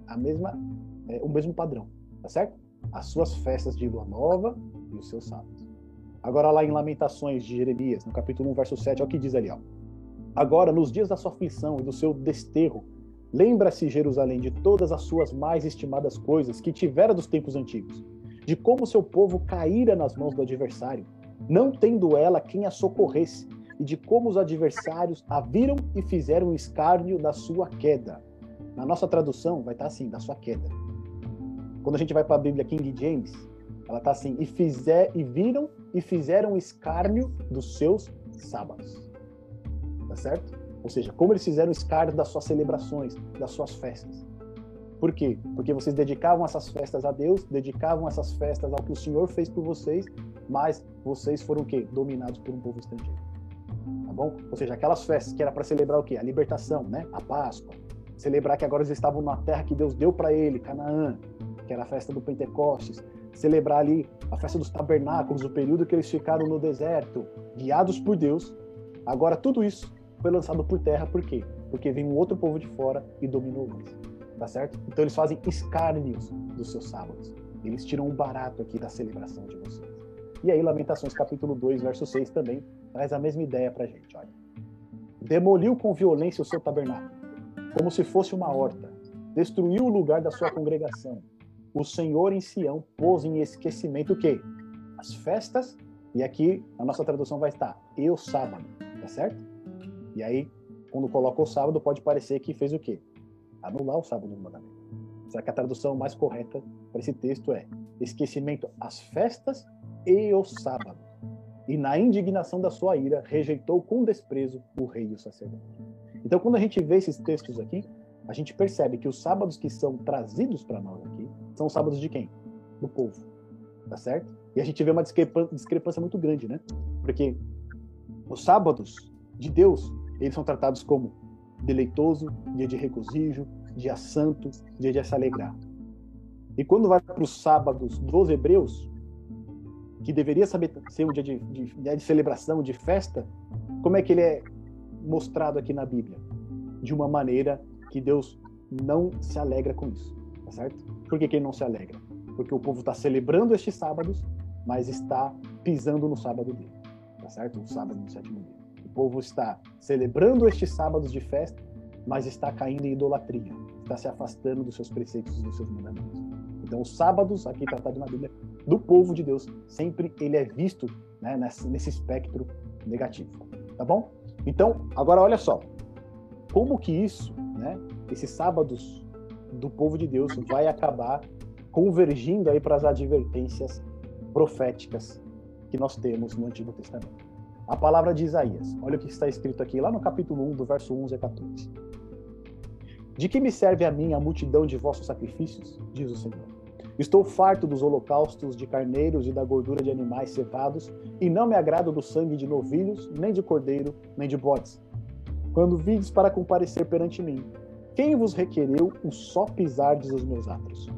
a mesma, é, o mesmo padrão, tá certo? As suas festas de lua nova e os seus sábados. Agora lá em Lamentações de Jeremias, no capítulo 1, verso 7, olha o que diz ali, ó. Agora, nos dias da sua aflição e do seu desterro, lembra-se Jerusalém de todas as suas mais estimadas coisas que tivera dos tempos antigos, de como seu povo caíra nas mãos do adversário, não tendo ela quem a socorresse, e de como os adversários a viram e fizeram escárnio da sua queda. Na nossa tradução vai estar assim, da sua queda. Quando a gente vai para a Bíblia King James, ela está assim: e, fizer, e viram e fizeram escárnio dos seus sábados. tá certo? Ou seja, como eles fizeram escárnio das suas celebrações, das suas festas. Por quê? Porque vocês dedicavam essas festas a Deus, dedicavam essas festas ao que o Senhor fez por vocês, mas vocês foram o quê? Dominados por um povo estrangeiro. Tá bom? Ou seja, aquelas festas que era para celebrar o quê? A libertação, né? A Páscoa. Celebrar que agora eles estavam na terra que Deus deu para ele, Canaã, que era a festa do Pentecostes. Celebrar ali a festa dos tabernáculos, o período que eles ficaram no deserto, guiados por Deus. Agora tudo isso foi lançado por terra, por quê? Porque vem um outro povo de fora e dominou eles. Tá certo? Então eles fazem escárnios dos seus sábados. Eles tiram um barato aqui da celebração de vocês. E aí, Lamentações capítulo 2, verso 6 também traz a mesma ideia pra gente, olha. Demoliu com violência o seu tabernáculo, como se fosse uma horta. Destruiu o lugar da sua congregação. O Senhor em Sião pôs em esquecimento o quê? As festas, e aqui a nossa tradução vai estar, e o sábado, tá certo? E aí, quando coloca o sábado, pode parecer que fez o quê? Anular o sábado do mandamento. Será que a tradução mais correta para esse texto é esquecimento às festas e o sábado. E na indignação da sua ira, rejeitou com desprezo o rei e o sacerdote. Então, quando a gente vê esses textos aqui, a gente percebe que os sábados que são trazidos para nós são os sábados de quem? Do povo. Tá certo? E a gente vê uma discrepância muito grande, né? Porque os sábados de Deus, eles são tratados como deleitoso, dia de regozijo, dia santo, dia de se alegrar. E quando vai para os sábados dos hebreus, que deveria saber ser um dia de, de, de, celebração, de festa, como é que ele é mostrado aqui na Bíblia? De uma maneira que Deus não se alegra com isso, tá certo? Por que, que ele não se alegra? Porque o povo está celebrando estes sábados, mas está pisando no sábado dele, tá certo? O sábado do sétimo dia. O povo está celebrando estes sábados de festa, mas está caindo em idolatria, está se afastando dos seus preceitos e dos seus mandamentos. Então, os sábados, aqui tratado na Bíblia, do povo de Deus, sempre ele é visto né, nesse, nesse espectro negativo. Tá bom? Então, agora olha só. Como que isso, né, esses sábados do povo de Deus vai acabar convergindo aí para as advertências proféticas que nós temos no Antigo Testamento. A palavra de Isaías, olha o que está escrito aqui lá no capítulo 1, do verso 11 a 14. De que me serve a mim a multidão de vossos sacrifícios? Diz o Senhor. Estou farto dos holocaustos de carneiros e da gordura de animais cevados, e não me agrado do sangue de novilhos, nem de cordeiro, nem de bodes. Quando vides para comparecer perante mim, quem vos requereu o só pisardes os meus atos?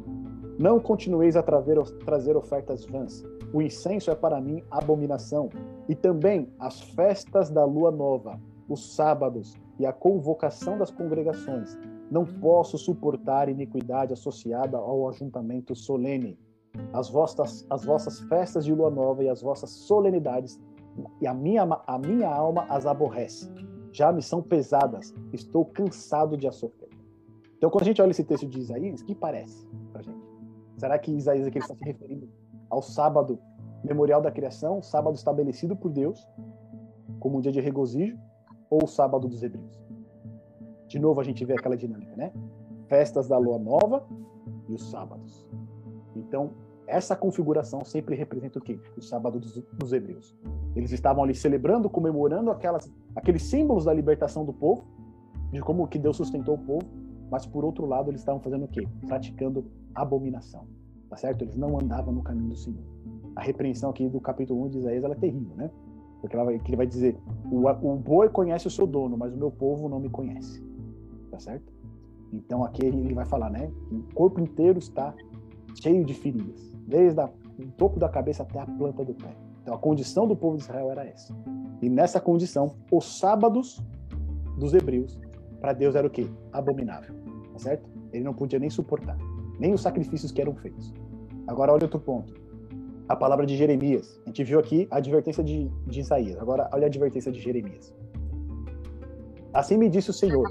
Não continueis a trazer ofertas vãs. O incenso é para mim abominação. E também as festas da lua nova, os sábados e a convocação das congregações, não posso suportar iniquidade associada ao ajuntamento solene. As vossas, as vossas festas de lua nova e as vossas solenidades, e a minha, a minha alma as aborrece. Já me são pesadas, estou cansado de a sofrer. Então, quando a gente olha esse texto de Isaías, o que parece para gente? Será que Isaías aqui está se referindo ao sábado memorial da criação, sábado estabelecido por Deus, como um dia de regozijo, ou o sábado dos hebreus? De novo a gente vê aquela dinâmica, né? Festas da lua nova e os sábados. Então, essa configuração sempre representa o quê? O sábado dos, dos hebreus. Eles estavam ali celebrando, comemorando aquelas, aqueles símbolos da libertação do povo, de como que Deus sustentou o povo, mas por outro lado eles estavam fazendo o quê? Praticando abominação. Tá certo? Eles não andavam no caminho do Senhor. A repreensão aqui do capítulo 1 de Isaías ela é terrível, né? Porque vai, ele vai dizer: o, o boi conhece o seu dono, mas o meu povo não me conhece tá certo? Então aqui ele vai falar, né? o corpo inteiro está cheio de feridas, desde a, o topo da cabeça até a planta do pé. Então a condição do povo de Israel era essa. E nessa condição, os sábados dos hebreus, para Deus era o quê? Abominável, tá certo? Ele não podia nem suportar, nem os sacrifícios que eram feitos. Agora olha outro ponto. A palavra de Jeremias. A gente viu aqui a advertência de, de Isaías. Agora olha a advertência de Jeremias. Assim me disse o Senhor: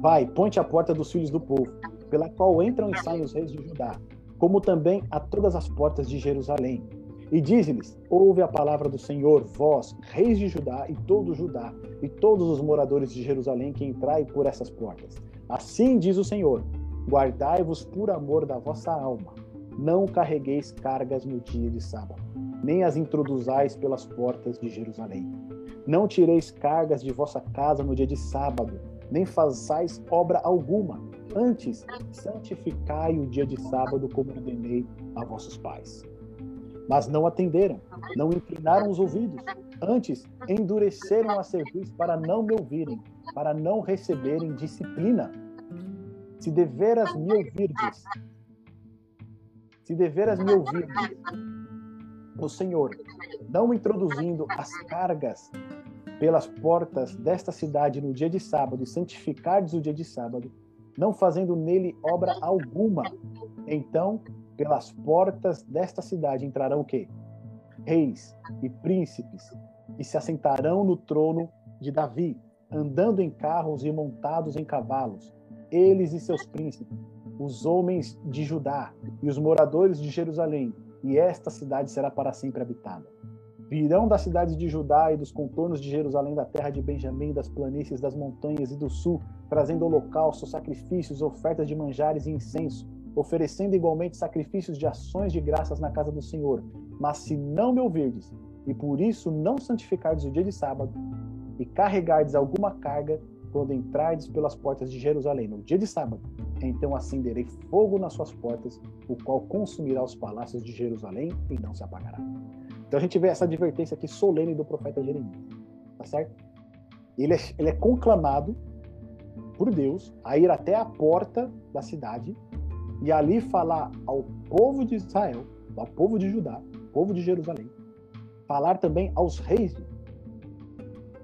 Vai, ponte a porta dos filhos do povo, pela qual entram e saem os reis de Judá, como também a todas as portas de Jerusalém. E diz-lhes: Ouve a palavra do Senhor, vós, reis de Judá e todo Judá, e todos os moradores de Jerusalém que entrai por essas portas. Assim diz o Senhor: Guardai-vos por amor da vossa alma. Não carregueis cargas no dia de sábado, nem as introduzais pelas portas de Jerusalém Não tireis cargas de vossa casa no dia de sábado, nem façais obra alguma. Antes, santificai o dia de sábado como ordenei a vossos pais. Mas não atenderam, não inclinaram os ouvidos. Antes, endureceram a cerviz para não me ouvirem, para não receberem disciplina. Se deveras me ouvirdes, se deveras me ouvirdes, o Senhor, não introduzindo as cargas pelas portas desta cidade no dia de sábado e santificardes o dia de sábado, não fazendo nele obra alguma, então pelas portas desta cidade entrarão o quê? Reis e príncipes e se assentarão no trono de Davi, andando em carros e montados em cavalos, eles e seus príncipes, os homens de Judá e os moradores de Jerusalém, e esta cidade será para sempre habitada. Virão das cidades de Judá e dos contornos de Jerusalém, da terra de Benjamim, das planícies, das montanhas e do sul, trazendo holocaustos, sacrifícios, ofertas de manjares e incenso, oferecendo igualmente sacrifícios de ações de graças na casa do Senhor. Mas se não me ouvirdes, e por isso não santificardes o dia de sábado, e carregardes alguma carga, quando entrardes pelas portas de Jerusalém no dia de sábado, então acenderei fogo nas suas portas, o qual consumirá os palácios de Jerusalém e não se apagará. Então a gente vê essa advertência aqui solene do profeta Jeremias, tá certo? Ele é, ele é conclamado por Deus a ir até a porta da cidade e ali falar ao povo de Israel, ao povo de Judá, ao povo de Jerusalém, falar também aos reis,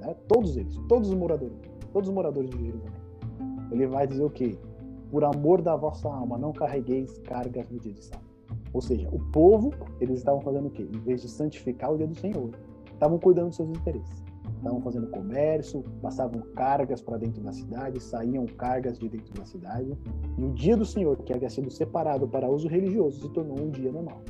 né? todos eles, todos os moradores, todos os moradores de Jerusalém. Ele vai dizer o quê? Por amor da vossa alma, não carregueis cargas no dia de sábado. Ou seja, o povo, eles estavam fazendo o quê? Em vez de santificar o dia do Senhor, estavam cuidando dos seus interesses. Estavam fazendo comércio, passavam cargas para dentro da cidade, saíam cargas de dentro da cidade. E o dia do Senhor, que havia sido separado para uso religioso, se tornou um dia normal.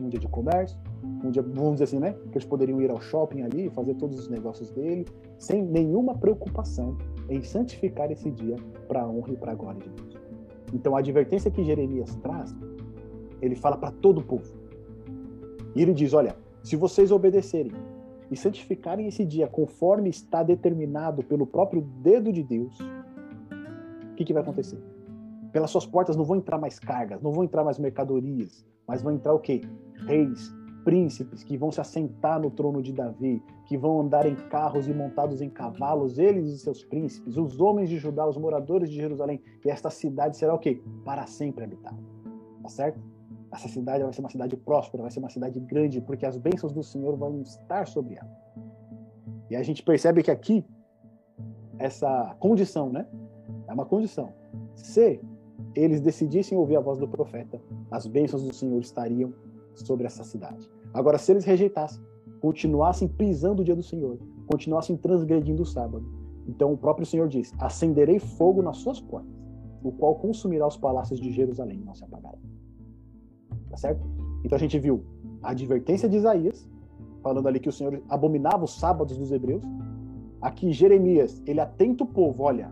Um dia de comércio, um dia, vamos dizer assim, né? Que eles poderiam ir ao shopping ali, fazer todos os negócios dele, sem nenhuma preocupação em santificar esse dia para a honra e para a glória de Deus. Então a advertência que Jeremias traz, ele fala para todo o povo. E ele diz: olha, se vocês obedecerem e santificarem esse dia conforme está determinado pelo próprio dedo de Deus, o que, que vai acontecer? Pelas suas portas não vão entrar mais cargas, não vão entrar mais mercadorias, mas vão entrar o quê? Reis, príncipes que vão se assentar no trono de Davi, que vão andar em carros e montados em cavalos, eles e seus príncipes, os homens de Judá, os moradores de Jerusalém, e esta cidade será o quê? Para sempre habitada. Tá certo? Essa cidade vai ser uma cidade próspera, vai ser uma cidade grande, porque as bênçãos do Senhor vão estar sobre ela. E a gente percebe que aqui, essa condição, né? É uma condição. Se eles decidissem ouvir a voz do profeta, as bênçãos do Senhor estariam sobre essa cidade. Agora, se eles rejeitassem, continuassem pisando o dia do Senhor, continuassem transgredindo o sábado, então o próprio Senhor diz: acenderei fogo nas suas portas, o qual consumirá os palácios de Jerusalém, não se apagará. Tá certo? Então a gente viu a advertência de Isaías, falando ali que o Senhor abominava os sábados dos hebreus. Aqui Jeremias, ele atenta o povo, olha,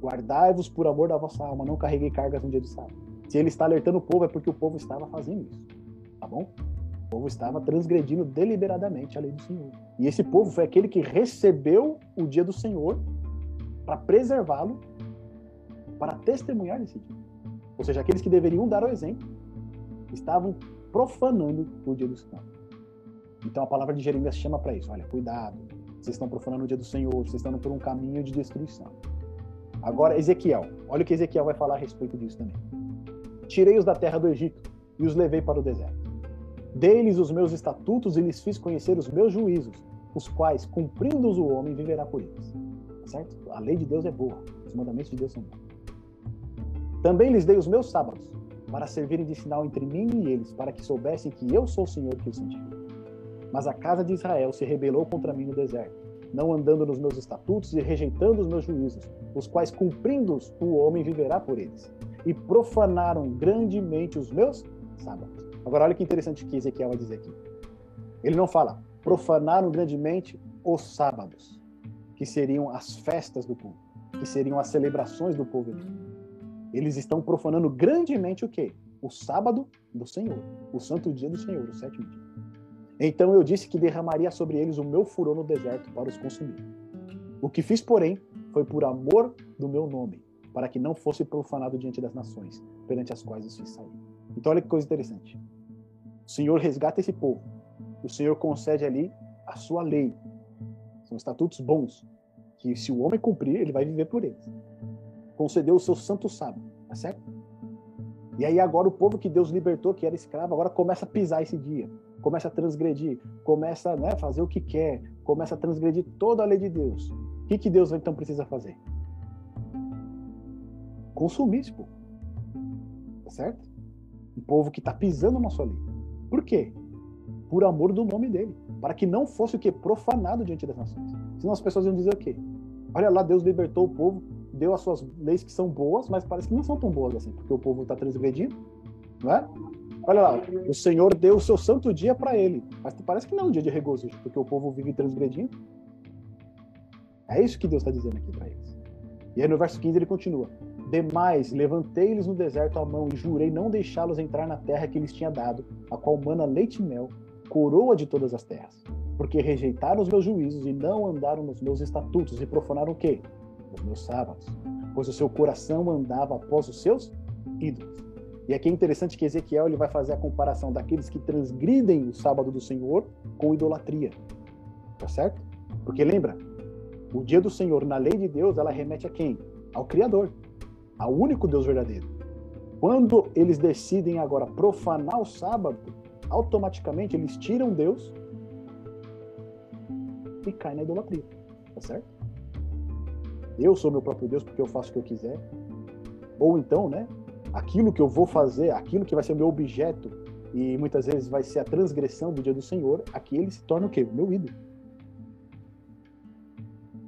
guardai-vos por amor da vossa alma, não carreguei cargas no dia de sábado. Se ele está alertando o povo é porque o povo estava fazendo isso tá bom? O povo estava transgredindo deliberadamente a lei do Senhor. E esse povo foi aquele que recebeu o dia do Senhor para preservá-lo, para testemunhar nesse dia. Ou seja, aqueles que deveriam dar o exemplo estavam profanando o dia do Senhor. Então a palavra de Jeremias chama para isso: olha, cuidado, vocês estão profanando o dia do Senhor, vocês estão por um caminho de destruição. Agora, Ezequiel, olha o que Ezequiel vai falar a respeito disso também. Tirei-os da terra do Egito e os levei para o deserto. Dei-lhes os meus estatutos e lhes fiz conhecer os meus juízos, os quais, cumprindo-os o homem, viverá por eles. Certo? A lei de Deus é boa, os mandamentos de Deus são bons. Também lhes dei os meus sábados, para servirem de sinal entre mim e eles, para que soubessem que eu sou o Senhor que os santifica. Mas a casa de Israel se rebelou contra mim no deserto, não andando nos meus estatutos e rejeitando os meus juízos, os quais, cumprindo-os, o homem viverá por eles. E profanaram grandemente os meus sábados. Agora, olha que interessante que Ezequiel vai dizer aqui. Ele não fala, profanaram grandemente os sábados, que seriam as festas do povo, que seriam as celebrações do povo. Eles estão profanando grandemente o quê? O sábado do Senhor, o santo dia do Senhor, o sétimo dia. Então eu disse que derramaria sobre eles o meu furor no deserto para os consumir. O que fiz, porém, foi por amor do meu nome, para que não fosse profanado diante das nações, perante as quais os fiz sair. Então olha que coisa interessante. O Senhor resgata esse povo. O Senhor concede ali a sua lei. São estatutos bons, que se o homem cumprir, ele vai viver por eles. Concedeu o seu santo sábado, tá certo? E aí agora o povo que Deus libertou, que era escravo, agora começa a pisar esse dia, começa a transgredir, começa a né, fazer o que quer, começa a transgredir toda a lei de Deus. O que, que Deus então precisa fazer? Consumir esse povo. Tá certo? Um povo que está pisando na sua lei. Por quê? Por amor do nome dele. Para que não fosse o que? Profanado diante das nações. Senão as pessoas iam dizer o quê? Olha lá, Deus libertou o povo, deu as suas leis que são boas, mas parece que não são tão boas assim, porque o povo está transgredindo, não é? Olha lá, o Senhor deu o seu santo dia para ele, mas parece que não é um dia de regozijo, porque o povo vive transgredindo. É isso que Deus está dizendo aqui para eles. E aí no verso 15 ele continua: Demais, levantei-lhes no deserto a mão e jurei não deixá-los entrar na terra que lhes tinha dado, a qual mana leite e mel, coroa de todas as terras. Porque rejeitaram os meus juízos e não andaram nos meus estatutos e profanaram o quê? Os meus sábados. Pois o seu coração andava após os seus ídolos. E aqui é interessante que Ezequiel ele vai fazer a comparação daqueles que transgridem o sábado do Senhor com idolatria. Tá certo? Porque lembra, o dia do Senhor, na lei de Deus, ela remete a quem? Ao Criador, ao único Deus verdadeiro. Quando eles decidem agora profanar o sábado, automaticamente eles tiram Deus e caem na idolatria. Tá certo? Eu sou meu próprio Deus porque eu faço o que eu quiser. Ou então, né? Aquilo que eu vou fazer, aquilo que vai ser o meu objeto, e muitas vezes vai ser a transgressão do dia do Senhor, aqui ele se torna o quê? O meu ídolo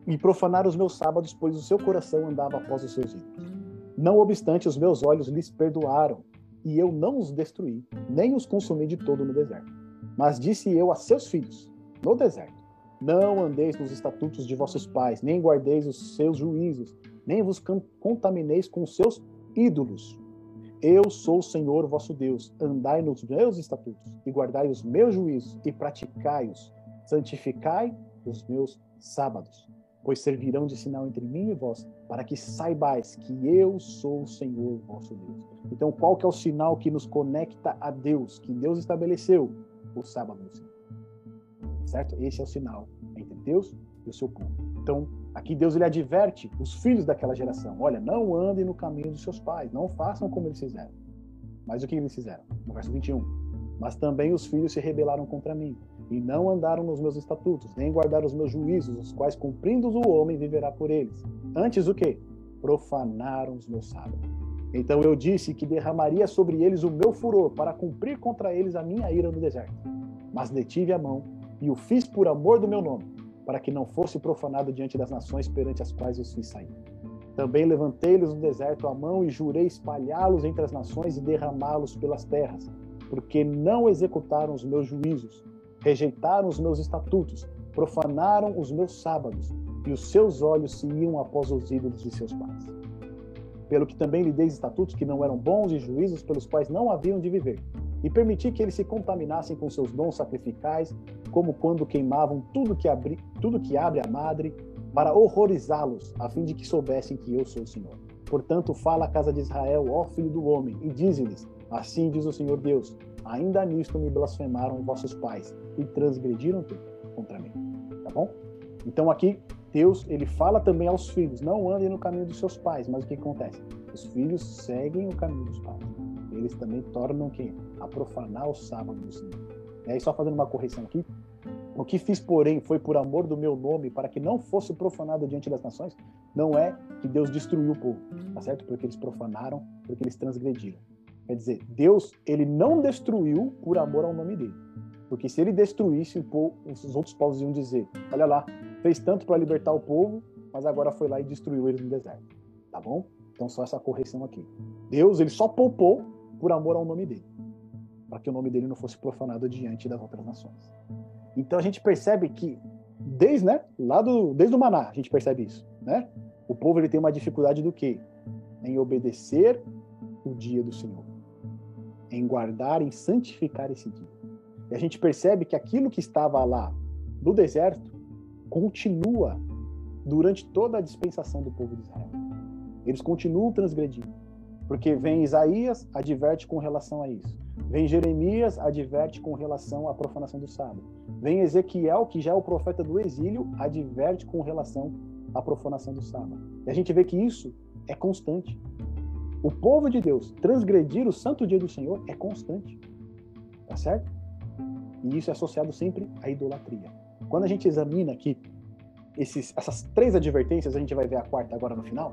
e profanar os meus sábados, pois o seu coração andava após os seus ídolos. Não obstante, os meus olhos lhes perdoaram, e eu não os destruí, nem os consumi de todo no deserto. Mas disse eu a seus filhos, no deserto: Não andeis nos estatutos de vossos pais, nem guardeis os seus juízos, nem vos contamineis com os seus ídolos. Eu sou o Senhor vosso Deus. Andai nos meus estatutos, e guardai os meus juízos, e praticai-os. Santificai os meus sábados pois servirão de sinal entre mim e vós, para que saibais que eu sou o Senhor vosso Deus. Então, qual que é o sinal que nos conecta a Deus, que Deus estabeleceu? O sábado do Senhor. Certo? Esse é o sinal entre Deus e o seu povo. Então, aqui Deus ele adverte os filhos daquela geração: olha, não andem no caminho dos seus pais, não façam como eles fizeram. Mas o que eles fizeram? No verso 21. Mas também os filhos se rebelaram contra mim e não andaram nos meus estatutos, nem guardaram os meus juízos, os quais cumprindo o homem viverá por eles. Antes o quê? Profanaram os meus sábados. Então eu disse que derramaria sobre eles o meu furor para cumprir contra eles a minha ira no deserto. Mas detive a mão e o fiz por amor do meu nome, para que não fosse profanado diante das nações perante as quais os fiz sair. Também levantei-lhes no deserto a mão e jurei espalhá-los entre as nações e derramá-los pelas terras, porque não executaram os meus juízos, rejeitaram os meus estatutos, profanaram os meus sábados, e os seus olhos se iam após os ídolos de seus pais. Pelo que também lhe dei estatutos que não eram bons e juízos pelos quais não haviam de viver, e permiti que eles se contaminassem com seus dons sacrificais, como quando queimavam tudo que, abri, tudo que abre a madre, para horrorizá-los, a fim de que soubessem que eu sou o Senhor. Portanto, fala a casa de Israel, ó filho do homem, e dize-lhes: Assim diz o Senhor Deus: Ainda nisto me blasfemaram vossos pais e transgrediram contra mim. Tá bom? Então aqui Deus ele fala também aos filhos: não andem no caminho dos seus pais. Mas o que acontece? Os filhos seguem o caminho dos pais. Eles também tornam que a profanar o sábado do Senhor. E aí só fazendo uma correção aqui, o que fiz, porém, foi por amor do meu nome, para que não fosse profanado diante das nações. Não é que Deus destruiu o povo, tá certo? Porque eles profanaram, porque eles transgrediram. Quer dizer, Deus, ele não destruiu por amor ao nome dele. Porque se ele destruísse, os outros povos iam dizer: olha lá, fez tanto para libertar o povo, mas agora foi lá e destruiu eles no deserto. Tá bom? Então, só essa correção aqui. Deus, ele só poupou por amor ao nome dele, para que o nome dele não fosse profanado diante das outras nações. Então, a gente percebe que, desde, né, lá do, desde o Maná, a gente percebe isso. Né? O povo ele tem uma dificuldade do quê? Em obedecer o dia do Senhor em guardar, em santificar esse dia. E a gente percebe que aquilo que estava lá no deserto continua durante toda a dispensação do povo de Israel. Eles continuam transgredindo. Porque vem Isaías, adverte com relação a isso. Vem Jeremias, adverte com relação à profanação do sábado. Vem Ezequiel, que já é o profeta do exílio, adverte com relação à profanação do sábado. E a gente vê que isso é constante. O povo de Deus transgredir o santo dia do Senhor é constante. Tá certo? E isso é associado sempre à idolatria. Quando a gente examina aqui esses, essas três advertências, a gente vai ver a quarta agora no final.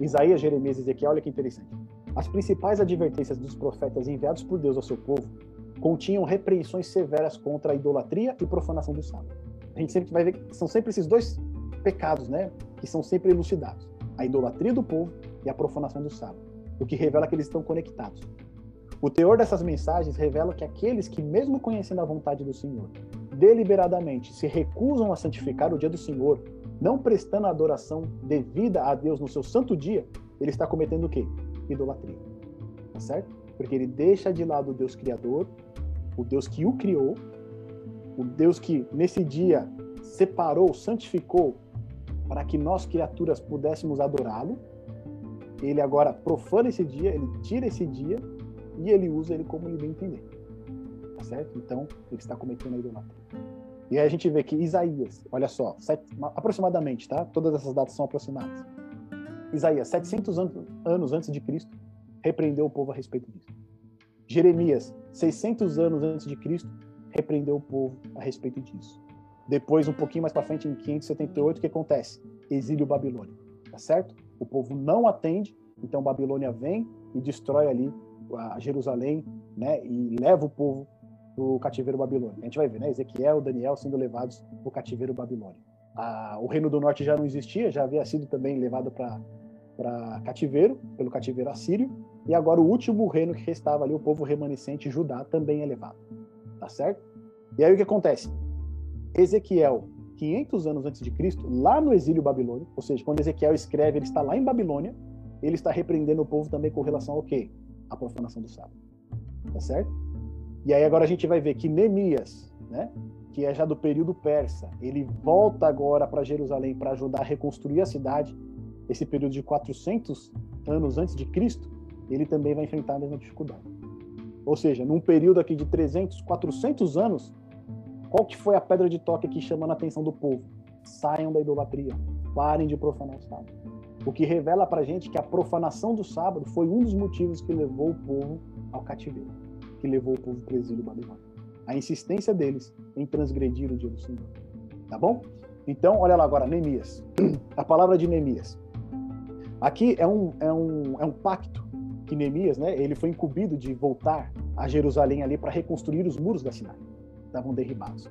Isaías, Jeremias e Ezequiel, olha que interessante. As principais advertências dos profetas enviados por Deus ao seu povo continham repreensões severas contra a idolatria e profanação do sábado. A gente sempre vai ver que são sempre esses dois pecados, né, que são sempre elucidados: a idolatria do povo e a profanação do sábado, o que revela que eles estão conectados. O teor dessas mensagens revela que aqueles que, mesmo conhecendo a vontade do Senhor, deliberadamente se recusam a santificar o dia do Senhor, não prestando a adoração devida a Deus no seu santo dia, ele está cometendo o quê? Idolatria. Tá certo? Porque ele deixa de lado o Deus Criador, o Deus que o criou, o Deus que nesse dia separou, santificou para que nós criaturas pudéssemos adorá-lo. Ele agora profana esse dia, ele tira esse dia e ele usa ele como ele bem entender. Tá certo? Então, ele está cometendo a idolatria. E aí a gente vê que Isaías, olha só, aproximadamente, tá? Todas essas datas são aproximadas. Isaías, 700 anos antes de Cristo, repreendeu o povo a respeito disso. Jeremias, 600 anos antes de Cristo, repreendeu o povo a respeito disso. Depois, um pouquinho mais para frente, em 578, o que acontece? Exílio babilônico, tá certo? O povo não atende, então Babilônia vem e destrói ali a Jerusalém, né? E leva o povo o cativeiro babilônico. A gente vai ver, né? Ezequiel, Daniel sendo levados para o cativeiro babilônico. o reino do norte já não existia, já havia sido também levado para cativeiro, pelo cativeiro assírio, e agora o último reino que restava ali, o povo remanescente Judá, também é levado. Tá certo? E aí o que acontece? Ezequiel, 500 anos antes de Cristo, lá no exílio babilônico, ou seja, quando Ezequiel escreve, ele está lá em Babilônia, ele está repreendendo o povo também com relação ao quê? A profanação do sábado. Tá certo? E aí agora a gente vai ver que Neemias, né, que é já do período persa, ele volta agora para Jerusalém para ajudar a reconstruir a cidade. Esse período de 400 anos antes de Cristo, ele também vai enfrentar a mesma dificuldade. Ou seja, num período aqui de 300, 400 anos, qual que foi a pedra de toque aqui chamando a atenção do povo? Saiam da idolatria, parem de profanar o sábado. O que revela para gente que a profanação do sábado foi um dos motivos que levou o povo ao cativeiro que levou o povo para o exílio babilônico. A insistência deles em transgredir o dia do Senhor. Tá bom? Então, olha lá agora, Neemias. A palavra de Neemias. Aqui é um, é um, é um pacto que Neemias, né, ele foi incumbido de voltar a Jerusalém ali para reconstruir os muros da cidade. Estavam derribados.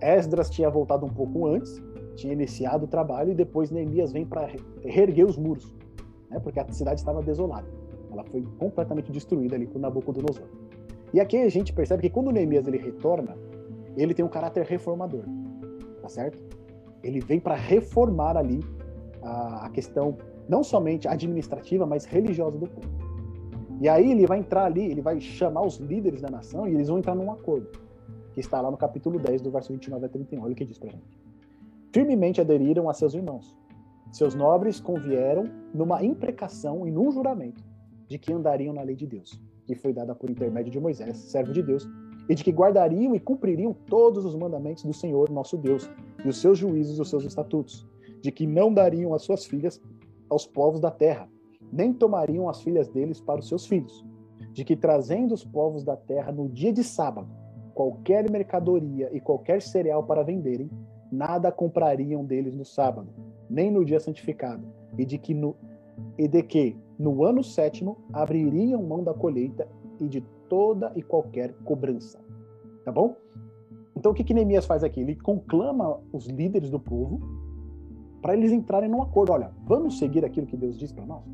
Esdras tinha voltado um pouco antes, tinha iniciado o trabalho e depois Neemias vem para reerguer os muros, né, porque a cidade estava desolada. Ela foi completamente destruída ali por Nabucodonosor. E aqui a gente percebe que quando o Neemias ele retorna, ele tem um caráter reformador, tá certo? Ele vem para reformar ali a, a questão não somente administrativa, mas religiosa do povo. E aí ele vai entrar ali, ele vai chamar os líderes da nação e eles vão entrar num acordo, que está lá no capítulo 10, do verso 29 a 31. Olha o que diz pra gente. Firmemente aderiram a seus irmãos. Seus nobres convieram numa imprecação e num juramento de que andariam na lei de Deus que foi dada por intermédio de Moisés, servo de Deus, e de que guardariam e cumpririam todos os mandamentos do Senhor, nosso Deus, e os seus juízos e os seus estatutos, de que não dariam as suas filhas aos povos da terra, nem tomariam as filhas deles para os seus filhos, de que trazendo os povos da terra no dia de sábado, qualquer mercadoria e qualquer cereal para venderem, nada comprariam deles no sábado, nem no dia santificado, e de que no e de que no ano sétimo abririam mão da colheita e de toda e qualquer cobrança. Tá bom? Então o que, que Neemias faz aqui? Ele conclama os líderes do povo para eles entrarem num acordo. Olha, vamos seguir aquilo que Deus diz para nós?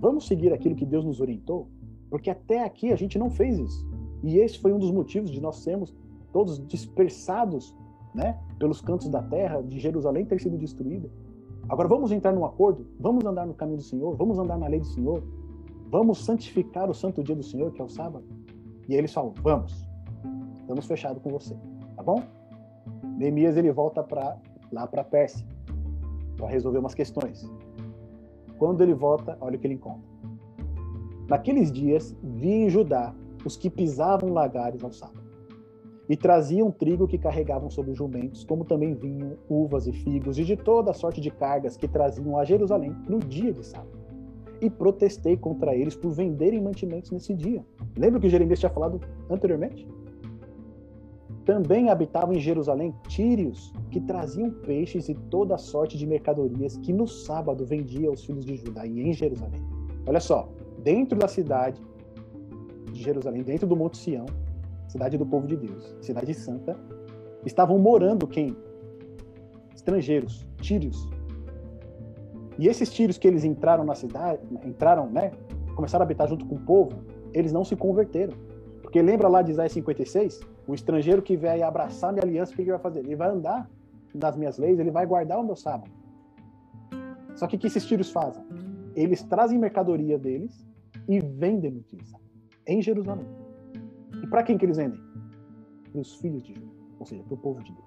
Vamos seguir aquilo que Deus nos orientou? Porque até aqui a gente não fez isso. E esse foi um dos motivos de nós sermos todos dispersados né, pelos cantos da terra, de Jerusalém ter sido destruída. Agora vamos entrar num acordo? Vamos andar no caminho do Senhor? Vamos andar na lei do Senhor? Vamos santificar o santo dia do Senhor, que é o sábado? E aí eles falam: vamos. estamos fechados com você, tá bom? Neemias ele volta para lá para Pérsia para resolver umas questões. Quando ele volta, olha o que ele encontra. Naqueles dias, vi em Judá os que pisavam lagares ao sábado e traziam trigo que carregavam sobre jumentos, como também vinho, uvas e figos, e de toda sorte de cargas que traziam a Jerusalém no dia de sábado. E protestei contra eles por venderem mantimentos nesse dia. Lembra que Jeremias tinha falado anteriormente? Também habitavam em Jerusalém tírios, que traziam peixes e toda sorte de mercadorias que no sábado vendia aos filhos de Judá e em Jerusalém. Olha só, dentro da cidade de Jerusalém, dentro do Monte Sião, cidade do povo de Deus, cidade santa, estavam morando quem? Estrangeiros, tírios. E esses tírios que eles entraram na cidade, entraram, né, começaram a habitar junto com o povo, eles não se converteram. Porque lembra lá de Isaías 56? O estrangeiro que vier abraçar minha aliança, o que ele vai fazer? Ele vai andar nas minhas leis, ele vai guardar o meu sábado. Só que o que esses tírios fazem? Eles trazem mercadoria deles e vendem no dia em Jerusalém. E para quem que eles vendem? Para os filhos de Judá, ou seja, para o povo de Deus.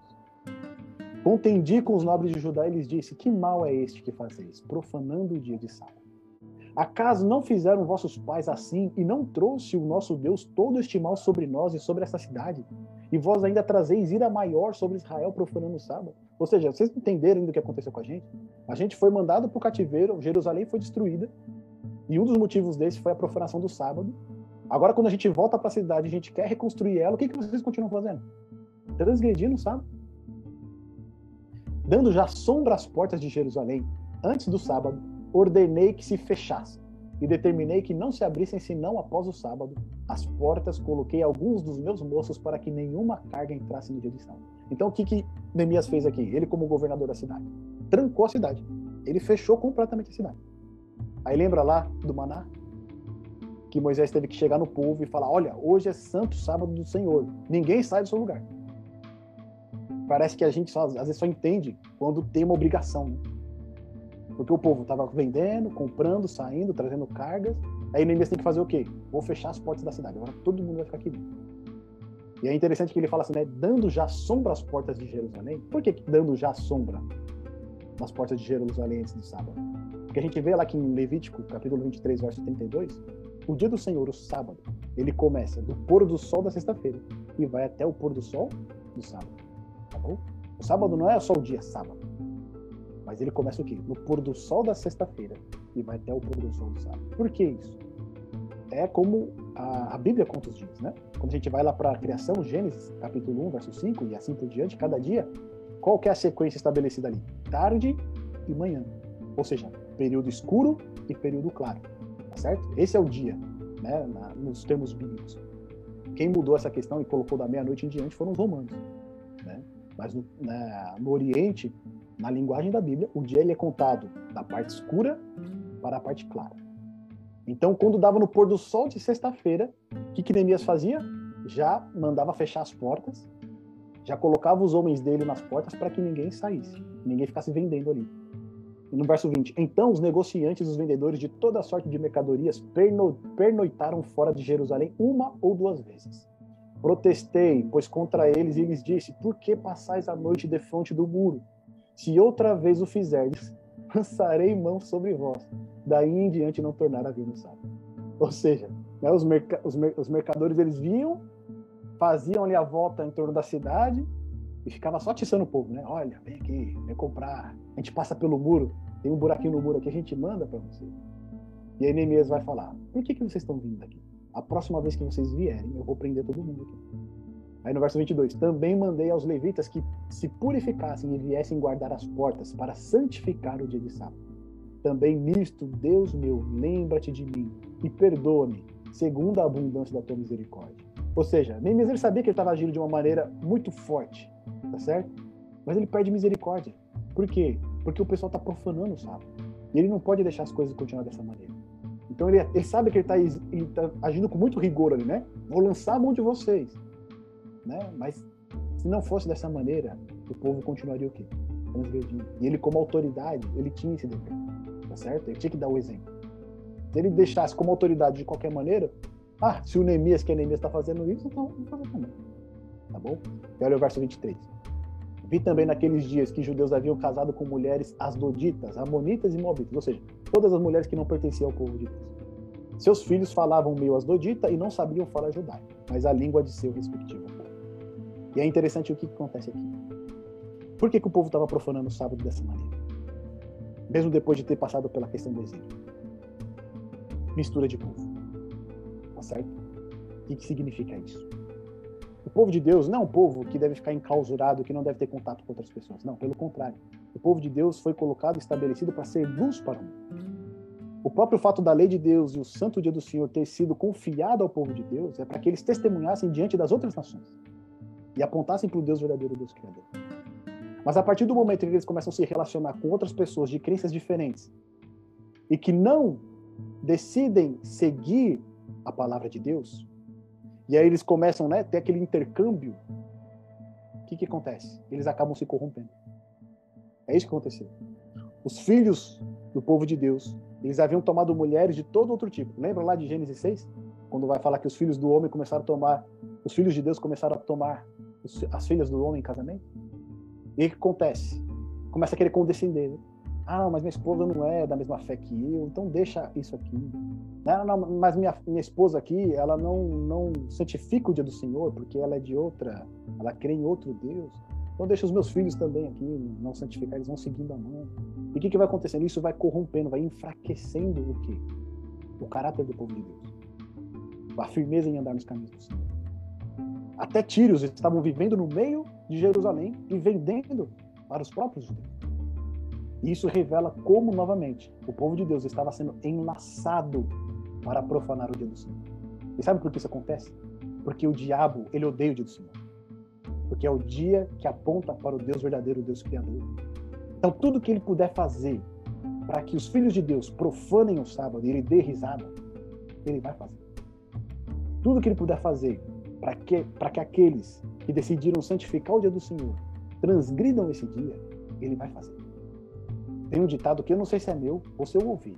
Contendi com os nobres de Judá e lhes disse: Que mal é este que fazeis, profanando o dia de sábado? Acaso não fizeram vossos pais assim e não trouxe o nosso Deus todo este mal sobre nós e sobre essa cidade? E vós ainda trazeis ira maior sobre Israel profanando o sábado? Ou seja, vocês entenderam ainda o que aconteceu com a gente? A gente foi mandado para o cativeiro, Jerusalém foi destruída, e um dos motivos desse foi a profanação do sábado, Agora, quando a gente volta para a cidade, a gente quer reconstruir ela, o que, que vocês continuam fazendo? Transgredindo, sabe? Dando já sombra às portas de Jerusalém, antes do sábado, ordenei que se fechassem e determinei que não se abrissem senão após o sábado. As portas coloquei alguns dos meus moços para que nenhuma carga entrasse no dia de sábado. Então, o que, que Neemias fez aqui? Ele, como governador da cidade, trancou a cidade. Ele fechou completamente a cidade. Aí lembra lá do maná? Que Moisés teve que chegar no povo e falar: Olha, hoje é santo sábado do Senhor, ninguém sai do seu lugar. Parece que a gente só, às vezes só entende quando tem uma obrigação. Né? Porque o povo estava vendendo, comprando, saindo, trazendo cargas. Aí Neemias tem que fazer o quê? Vou fechar as portas da cidade. Agora todo mundo vai ficar aqui dentro. E é interessante que ele fala assim, né? Dando já sombra às portas de Jerusalém. Por que dando já sombra nas portas de Jerusalém antes do sábado? Porque a gente vê lá que em Levítico, capítulo 23, verso 32, o dia do Senhor, o sábado, ele começa do pôr do sol da sexta-feira e vai até o pôr do sol do sábado. Tá bom? O sábado não é só o dia sábado. Mas ele começa o quê? No pôr do sol da sexta-feira e vai até o pôr do sol do sábado. Por que isso? É como a, a Bíblia conta os dias, né? Quando a gente vai lá para a criação, Gênesis, capítulo 1, verso 5 e assim por diante, cada dia, qual é a sequência estabelecida ali? Tarde e manhã. Ou seja, período escuro e período claro certo? Esse é o dia, né, na, nos termos bíblicos. Quem mudou essa questão e colocou da meia-noite em diante foram os romanos. Né? Mas no, na, no Oriente, na linguagem da Bíblia, o dia ele é contado da parte escura para a parte clara. Então, quando dava no pôr do sol de sexta-feira, o que, que Neemias fazia? Já mandava fechar as portas, já colocava os homens dele nas portas para que ninguém saísse, ninguém ficasse vendendo ali no verso 20: Então os negociantes e os vendedores de toda sorte de mercadorias perno, pernoitaram fora de Jerusalém uma ou duas vezes. Protestei, pois contra eles e lhes disse: Por que passais a noite defronte do muro? Se outra vez o fizerdes, lançarei mão sobre vós. Daí em diante não tornar a vir no sábado. Ou seja, né, os, os, mer os mercadores eles vinham, faziam ali a volta em torno da cidade, e ficava só atiçando o povo, né? Olha, vem aqui, vem comprar. A gente passa pelo muro, tem um buraquinho no muro aqui, a gente manda para você. E aí Neemias vai falar: Por que, que vocês estão vindo aqui? A próxima vez que vocês vierem, eu vou prender todo mundo aqui. Aí no verso 22, também mandei aos levitas que se purificassem e viessem guardar as portas para santificar o dia de sábado. Também nisto, Deus meu, lembra-te de mim e perdoa-me, segundo a abundância da tua misericórdia. Ou seja, Neemias ele sabia que ele estava agindo de uma maneira muito forte, tá certo? Mas ele perde misericórdia. Por quê? Porque o pessoal está profanando o sábado. E ele não pode deixar as coisas continuar dessa maneira. Então ele, ele sabe que ele está tá agindo com muito rigor ali, né? Vou lançar a mão de vocês. Né? Mas se não fosse dessa maneira, o povo continuaria o quê? Transgredindo. E ele, como autoridade, ele tinha esse dever. Tá certo? Ele tinha que dar o exemplo. Se ele deixasse como autoridade de qualquer maneira, ah, se o Neemias, que é Neemias, está fazendo isso, então vamos fazer também. tá bom? E olha o verso 23. Vi também naqueles dias que judeus haviam casado com mulheres asdoditas, amonitas e moabitas, ou seja, todas as mulheres que não pertenciam ao povo de Deus. Seus filhos falavam meio asdodita e não sabiam falar judaico, mas a língua de seu respectivo povo. E é interessante o que acontece aqui. Por que, que o povo estava profanando o sábado dessa maneira? Mesmo depois de ter passado pela questão do exílio. Mistura de povo. Tá certo? O que, que significa isso? O povo de Deus não é um povo que deve ficar enclausurado, que não deve ter contato com outras pessoas. Não, pelo contrário. O povo de Deus foi colocado e estabelecido para ser luz para o mundo. O próprio fato da lei de Deus e o santo dia do Senhor ter sido confiado ao povo de Deus é para que eles testemunhassem diante das outras nações e apontassem para o Deus verdadeiro, Deus Criador. Mas a partir do momento em que eles começam a se relacionar com outras pessoas de crenças diferentes e que não decidem seguir a palavra de Deus, e aí eles começam né, ter aquele intercâmbio, o que, que acontece? Eles acabam se corrompendo. É isso que aconteceu. Os filhos do povo de Deus, eles haviam tomado mulheres de todo outro tipo. Lembra lá de Gênesis 6? Quando vai falar que os filhos do homem começaram a tomar, os filhos de Deus começaram a tomar as filhas do homem em casamento? E o que acontece? Começa a querer condescender. Né? Ah, não, mas minha esposa não é da mesma fé que eu, então deixa isso aqui. Não, não, mas minha, minha esposa aqui, ela não, não santifica o dia do Senhor, porque ela é de outra, ela crê em outro Deus. Então deixa os meus filhos também aqui não santificar, eles vão seguindo a mão. E o que, que vai acontecendo? Isso vai corrompendo, vai enfraquecendo o quê? O caráter do povo de Deus. A firmeza em andar nos caminhos do Senhor. Até tírios estavam vivendo no meio de Jerusalém e vendendo para os próprios judeus. Isso revela como, novamente, o povo de Deus estava sendo enlaçado para profanar o dia do Senhor. E sabe por que isso acontece? Porque o diabo, ele odeia o dia do Senhor. Porque é o dia que aponta para o Deus verdadeiro, o Deus criador. Então, tudo que ele puder fazer para que os filhos de Deus profanem o sábado e ele dê risada, ele vai fazer. Tudo que ele puder fazer para que, que aqueles que decidiram santificar o dia do Senhor transgridam esse dia, ele vai fazer. Tem um ditado que eu não sei se é meu ou se eu ouvi,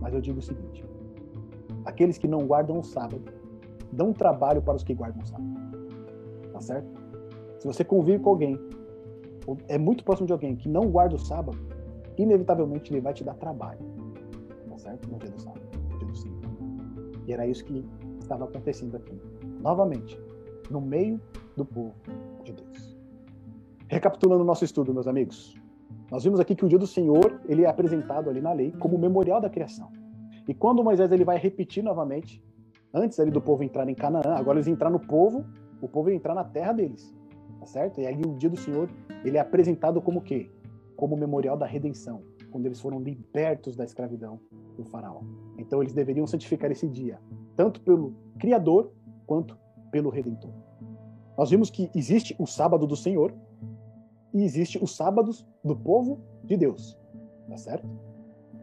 mas eu digo o seguinte: aqueles que não guardam o sábado dão trabalho para os que guardam o sábado. Tá certo? Se você convive com alguém, é muito próximo de alguém que não guarda o sábado, inevitavelmente ele vai te dar trabalho. Tá certo? No dia do sábado, no dia do Senhor. E era isso que estava acontecendo aqui novamente, no meio do povo de Deus. Recapitulando o nosso estudo, meus amigos, nós vimos aqui que o dia do Senhor ele é apresentado ali na lei como o memorial da criação. E quando Moisés ele vai repetir novamente, antes ali do povo entrar em Canaã, agora eles entrar no povo, o povo entrar na terra deles, tá certo? E aí o dia do Senhor ele é apresentado como o quê? Como o memorial da redenção, quando eles foram libertos da escravidão do faraó. Então eles deveriam santificar esse dia, tanto pelo Criador quanto pelo Redentor. Nós vimos que existe o sábado do Senhor e existe os sábados do povo de Deus, tá certo?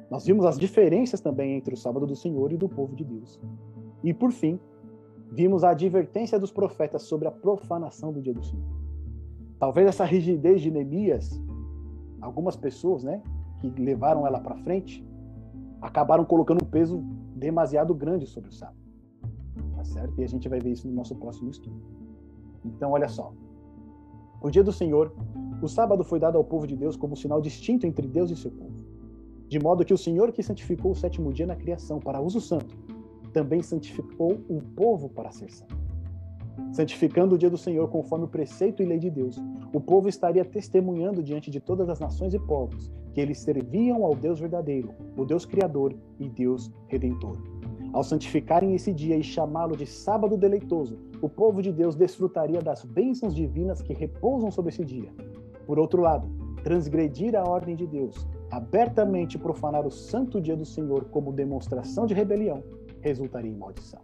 Nós vimos as diferenças também entre o sábado do Senhor e do povo de Deus. E por fim, vimos a advertência dos profetas sobre a profanação do dia do Senhor. Talvez essa rigidez de Neemias, algumas pessoas, né, que levaram ela para frente, acabaram colocando um peso demasiado grande sobre o sábado certo? E a gente vai ver isso no nosso próximo estudo. Então, olha só. O dia do Senhor, o sábado foi dado ao povo de Deus como sinal distinto entre Deus e seu povo. De modo que o Senhor que santificou o sétimo dia na criação para uso santo, também santificou um povo para ser santo. Santificando o dia do Senhor conforme o preceito e lei de Deus, o povo estaria testemunhando diante de todas as nações e povos que eles serviam ao Deus verdadeiro, o Deus Criador e Deus Redentor. Ao santificarem esse dia e chamá-lo de sábado deleitoso, o povo de Deus desfrutaria das bênçãos divinas que repousam sobre esse dia. Por outro lado, transgredir a ordem de Deus, abertamente profanar o santo dia do Senhor como demonstração de rebelião, resultaria em maldição.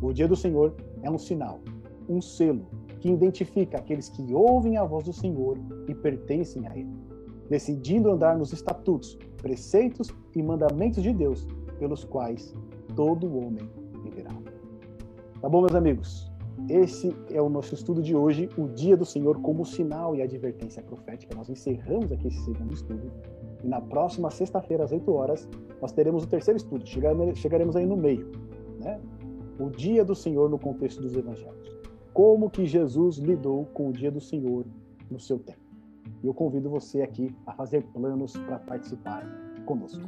O dia do Senhor é um sinal, um selo que identifica aqueles que ouvem a voz do Senhor e pertencem a Ele, decidindo andar nos estatutos, preceitos e mandamentos de Deus, pelos quais todo homem viverá. Tá bom, meus amigos? Esse é o nosso estudo de hoje, o Dia do Senhor como sinal e advertência profética. Nós encerramos aqui esse segundo estudo. E na próxima sexta-feira, às 8 horas, nós teremos o terceiro estudo. Chegaremos aí no meio, né? O Dia do Senhor no contexto dos evangelhos. como que Jesus lidou com o dia do Senhor no seu tempo. E eu convido você aqui a fazer planos para participar conosco.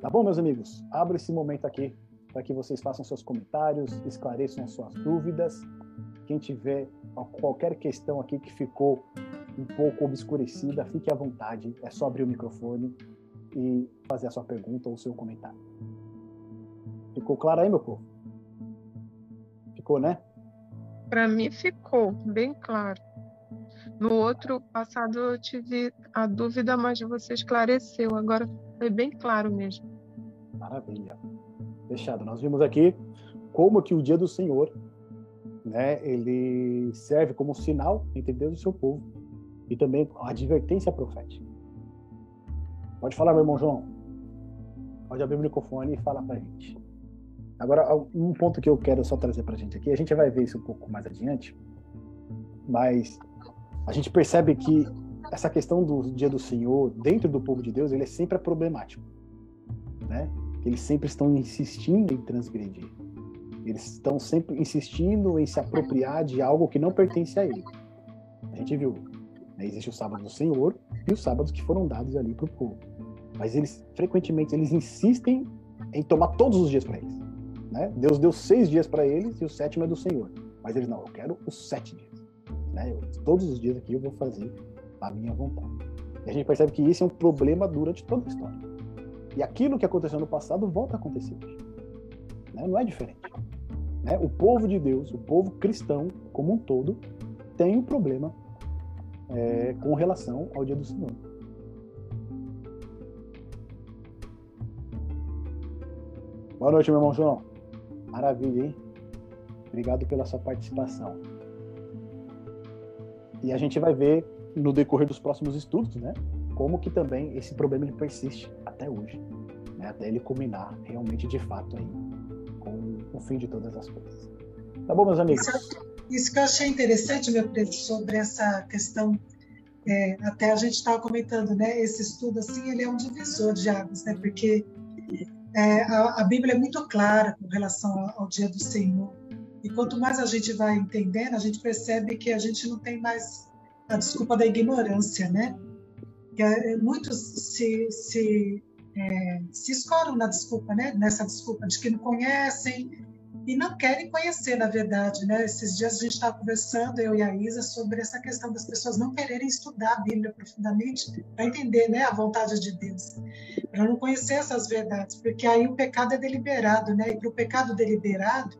Tá bom, meus amigos? Abro esse momento aqui para que vocês façam seus comentários, esclareçam as suas dúvidas. Quem tiver qualquer questão aqui que ficou um pouco obscurecida, fique à vontade. É só abrir o microfone e fazer a sua pergunta ou o seu comentário. Ficou claro aí, meu povo? Ficou, né? Para mim ficou bem claro. No outro passado eu tive a dúvida, mas você esclareceu. Agora foi bem claro mesmo. Maravilha. Fechado. Nós vimos aqui como que o dia do Senhor, né, ele serve como sinal entre Deus e seu povo e também advertência profética. Pode falar, meu irmão João. Pode abrir o microfone e falar para a gente. Agora, um ponto que eu quero só trazer para a gente aqui, a gente vai ver isso um pouco mais adiante, mas a gente percebe que essa questão do dia do Senhor dentro do povo de Deus, ele é sempre problemático, né? Eles sempre estão insistindo em transgredir. Eles estão sempre insistindo em se apropriar de algo que não pertence a ele. A gente viu, né? existe o sábado do Senhor e os sábados que foram dados ali para o povo. Mas eles frequentemente eles insistem em tomar todos os dias para eles. Né? Deus deu seis dias para eles e o sétimo é do Senhor. Mas eles não, eu quero os sete dias. Né? Eu, todos os dias aqui eu vou fazer a minha vontade. E a gente percebe que isso é um problema durante toda a história. E aquilo que aconteceu no passado volta a acontecer hoje. Né? Não é diferente. Né? O povo de Deus, o povo cristão como um todo, tem um problema é, com relação ao dia do Senhor. Boa noite, meu irmão João. Maravilha, hein? Obrigado pela sua participação. E a gente vai ver no decorrer dos próximos estudos, né, como que também esse problema ele persiste até hoje, né, até ele culminar realmente de fato aí com o fim de todas as coisas. Tá bom, meus amigos? Isso, que eu achei interessante, meu preto, sobre essa questão é, até a gente estava comentando, né? Esse estudo assim, ele é um divisor de águas, né? Porque é, a, a, Bíblia é muito clara com relação ao, ao Dia do Senhor. E quanto mais a gente vai entendendo, a gente percebe que a gente não tem mais a desculpa da ignorância, né? Que é, muitos se, se, é, se escoram na desculpa, né? Nessa desculpa de que não conhecem e não querem conhecer, na verdade, né? Esses dias a gente estava conversando, eu e a Isa, sobre essa questão das pessoas não quererem estudar a Bíblia profundamente para entender, né, a vontade de Deus, para não conhecer essas verdades, porque aí o pecado é deliberado, né? E para o pecado deliberado,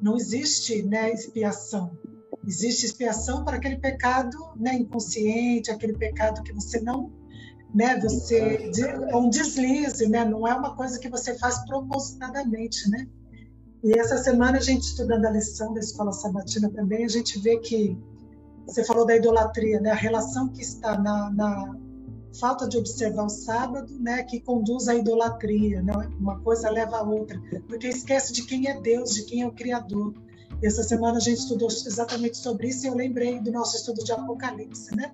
não existe né, expiação. Existe expiação para aquele pecado né, inconsciente, aquele pecado que você não, né, você é um deslize, né, não é uma coisa que você faz propositadamente, né? E essa semana a gente estudando a lição da escola sabatina também, a gente vê que você falou da idolatria, né, a relação que está na, na falta de observar o sábado, né, que conduz à idolatria, né? Uma coisa leva a outra, porque esquece de quem é Deus, de quem é o Criador. Essa semana a gente estudou exatamente sobre isso e eu lembrei do nosso estudo de Apocalipse, né?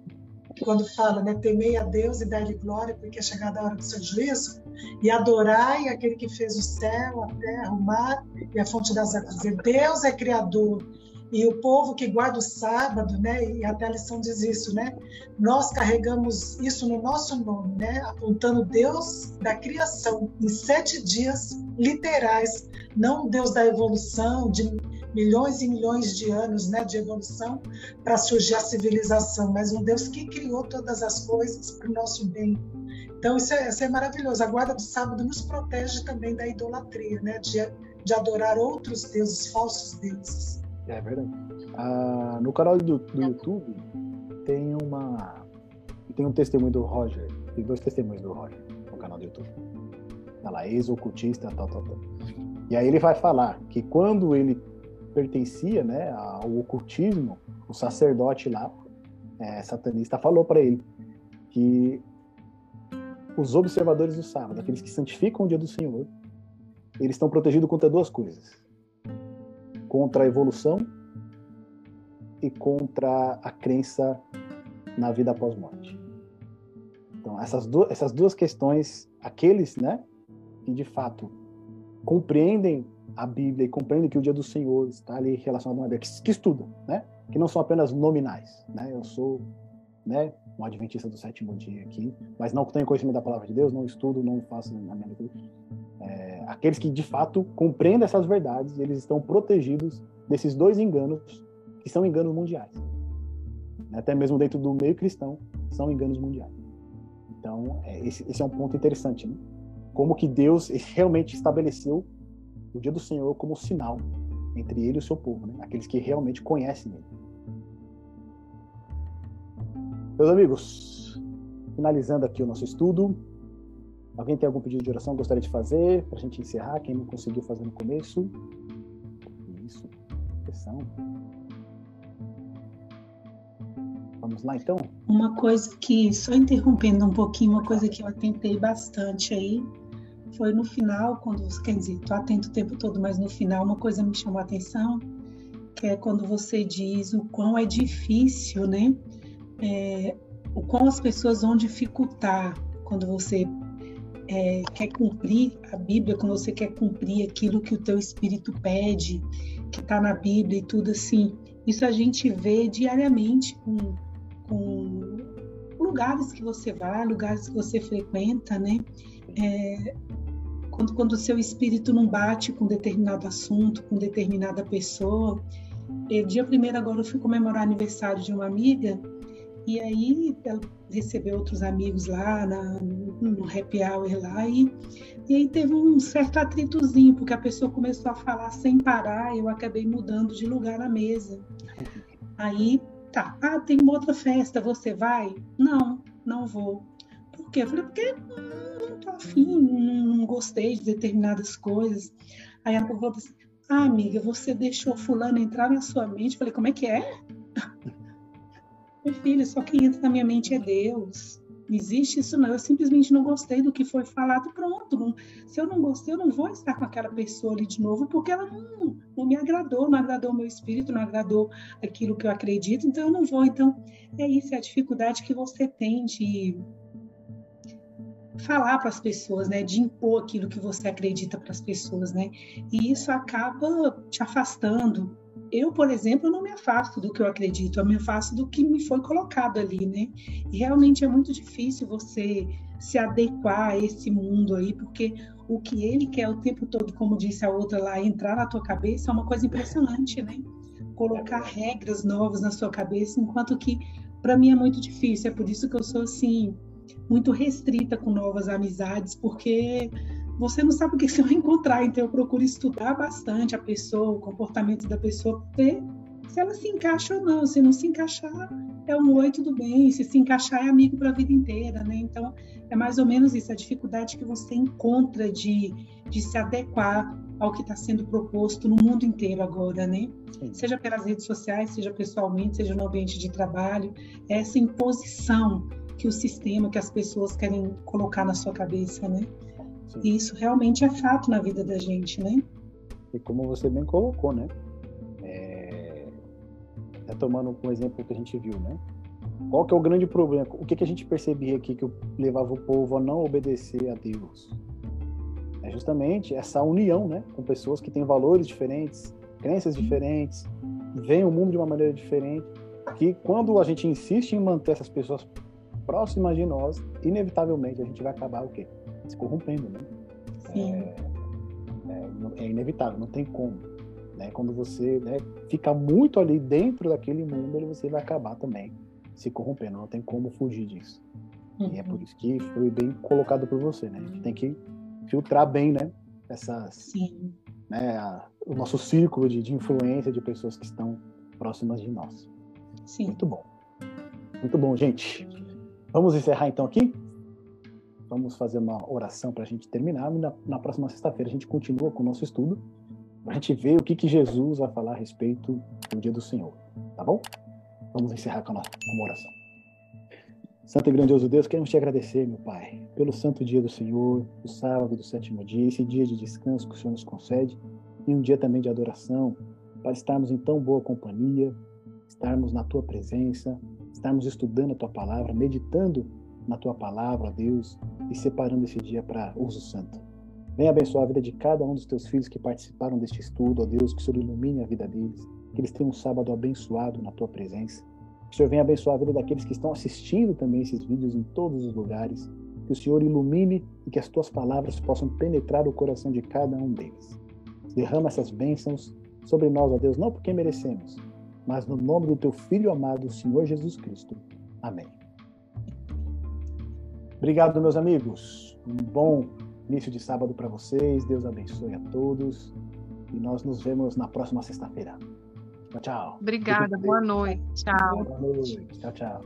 Quando fala, né, temei a Deus e dai-lhe glória, porque é chegada a hora do seu juízo, e adorai aquele que fez o céu, a terra, o mar e a fonte das águas. Deus é criador, e o povo que guarda o sábado, né? E até a lição diz isso, né? Nós carregamos isso no nosso nome, né? Apontando Deus da criação em sete dias literais, não Deus da evolução de milhões e milhões de anos, né? De evolução para surgir a civilização, mas um Deus que criou todas as coisas para o nosso bem. Então isso é, isso é maravilhoso. A guarda do sábado nos protege também da idolatria, né? De, de adorar outros deuses, falsos deuses. É verdade. Ah, no canal do, do YouTube tem uma tem um testemunho do Roger. Tem dois testemunhos do Roger no canal do YouTube. Tá lá, ex-ocultista, tal, tal, tal. E aí ele vai falar que quando ele pertencia né, ao ocultismo, o sacerdote lá, é, satanista, falou para ele que os observadores do sábado, aqueles que santificam o dia do Senhor, eles estão protegidos contra duas coisas contra a evolução e contra a crença na vida após morte. Então, essas, duas, essas duas questões, aqueles né, que de fato compreendem a Bíblia e compreendem que o dia do Senhor está ali relacionado a uma Bíblia, que, que estudam, né? que não são apenas nominais, né? Eu sou, né, um adventista do sétimo dia aqui, mas não tenho conhecimento da palavra de Deus, não estudo, não faço a minha é, aqueles que de fato compreendem essas verdades, eles estão protegidos desses dois enganos que são enganos mundiais. Até mesmo dentro do meio cristão, são enganos mundiais. Então, é, esse, esse, é um ponto interessante, né? Como que Deus realmente estabeleceu o dia do Senhor como sinal entre ele e o seu povo, né? Aqueles que realmente conhecem ele. Meus amigos, finalizando aqui o nosso estudo, alguém tem algum pedido de oração que gostaria de fazer para a gente encerrar? Quem não conseguiu fazer no começo? Isso, pressão. Vamos lá, então? Uma coisa que, só interrompendo um pouquinho, uma coisa que eu atentei bastante aí, foi no final, quando, quer dizer, tô atento o tempo todo, mas no final uma coisa me chamou a atenção, que é quando você diz o quão é difícil, né? É, o quão as pessoas vão dificultar quando você é, quer cumprir a Bíblia, quando você quer cumprir aquilo que o teu espírito pede, que está na Bíblia e tudo assim. Isso a gente vê diariamente com com lugares que você vai, lugares que você frequenta, né? É, quando, quando o seu espírito não bate com determinado assunto, com determinada pessoa. E, dia primeiro agora eu fui comemorar aniversário de uma amiga e aí ela recebeu outros amigos lá na, no happy hour lá e, e aí teve um certo atritozinho, porque a pessoa começou a falar sem parar, eu acabei mudando de lugar na mesa. Aí Tá. Ah, tem uma outra festa, você vai? Não, não vou. Por quê? Eu falei, porque não afim, não, não gostei de determinadas coisas. Aí ela falou assim, ah, amiga, você deixou fulano entrar na sua mente? Eu falei, como é que é? Meu filho, só quem entra na minha mente é Deus. Não existe isso não. Eu simplesmente não gostei do que foi falado. Pronto. Se eu não gostei, eu não vou estar com aquela pessoa ali de novo, porque ela não, não me agradou, não agradou o meu espírito, não agradou aquilo que eu acredito, então eu não vou. Então, é isso, é a dificuldade que você tem de falar para as pessoas, né, de impor aquilo que você acredita para as pessoas, né? E isso acaba te afastando, eu, por exemplo, não me afasto do que eu acredito, eu me afasto do que me foi colocado ali, né? E realmente é muito difícil você se adequar a esse mundo aí, porque o que ele quer o tempo todo, como disse a outra lá, entrar na tua cabeça é uma coisa impressionante, né? Colocar regras novas na sua cabeça, enquanto que para mim é muito difícil. É por isso que eu sou assim muito restrita com novas amizades, porque você não sabe o que você vai encontrar, então eu procuro estudar bastante a pessoa, o comportamento da pessoa, ver se ela se encaixa ou não. Se não se encaixar, é um oi, tudo bem. Se se encaixar, é amigo para a vida inteira, né? Então, é mais ou menos isso, a dificuldade que você encontra de, de se adequar ao que está sendo proposto no mundo inteiro agora, né? Sim. Seja pelas redes sociais, seja pessoalmente, seja no ambiente de trabalho, essa imposição que o sistema, que as pessoas querem colocar na sua cabeça, né? Sim. E isso realmente é fato na vida da gente, né? E como você bem colocou, né? É... tomando um exemplo que a gente viu, né? Qual que é o grande problema? O que, que a gente percebia aqui que levava o povo a não obedecer a Deus? É justamente essa união, né? Com pessoas que têm valores diferentes, crenças diferentes, veem o mundo de uma maneira diferente. Que quando a gente insiste em manter essas pessoas próximas de nós, inevitavelmente a gente vai acabar o quê? se corrompendo, né? Sim. É, é, é, inevitável, não tem como. Né? Quando você né, fica muito ali dentro daquele mundo, você vai acabar também se corrompendo, não tem como fugir disso. Uhum. E é por uhum. isso que foi bem colocado por você, né? A gente tem que filtrar bem, né? Essas, Sim. Né, a, o nosso círculo de, de influência de pessoas que estão próximas de nós. Sim. Muito bom. Muito bom, gente. Vamos encerrar então aqui? Vamos fazer uma oração para a gente terminar. E na, na próxima sexta-feira a gente continua com o nosso estudo. Para a gente ver o que, que Jesus vai falar a respeito do dia do Senhor. Tá bom? Vamos encerrar com, a nossa, com uma oração. Santo e grandioso Deus, queremos te agradecer, meu Pai, pelo santo dia do Senhor, o sábado do sétimo dia, esse dia de descanso que o Senhor nos concede, e um dia também de adoração, para estarmos em tão boa companhia, estarmos na tua presença, estarmos estudando a tua palavra, meditando na tua palavra, Deus, e separando esse dia para uso santo. Venha abençoar a vida de cada um dos teus filhos que participaram deste estudo, ó Deus, que o Senhor ilumine a vida deles, que eles tenham um sábado abençoado na tua presença. Que o Senhor venha abençoar a vida daqueles que estão assistindo também esses vídeos em todos os lugares. Que o Senhor ilumine e que as tuas palavras possam penetrar o coração de cada um deles. Derrama essas bênçãos sobre nós, ó Deus, não porque merecemos, mas no nome do teu Filho amado, Senhor Jesus Cristo. Amém. Obrigado, meus amigos. Um bom início de sábado para vocês. Deus abençoe a todos. E nós nos vemos na próxima sexta-feira. Tchau, tchau. Obrigada. Boa noite. Tchau. Boa noite. Tchau, tchau.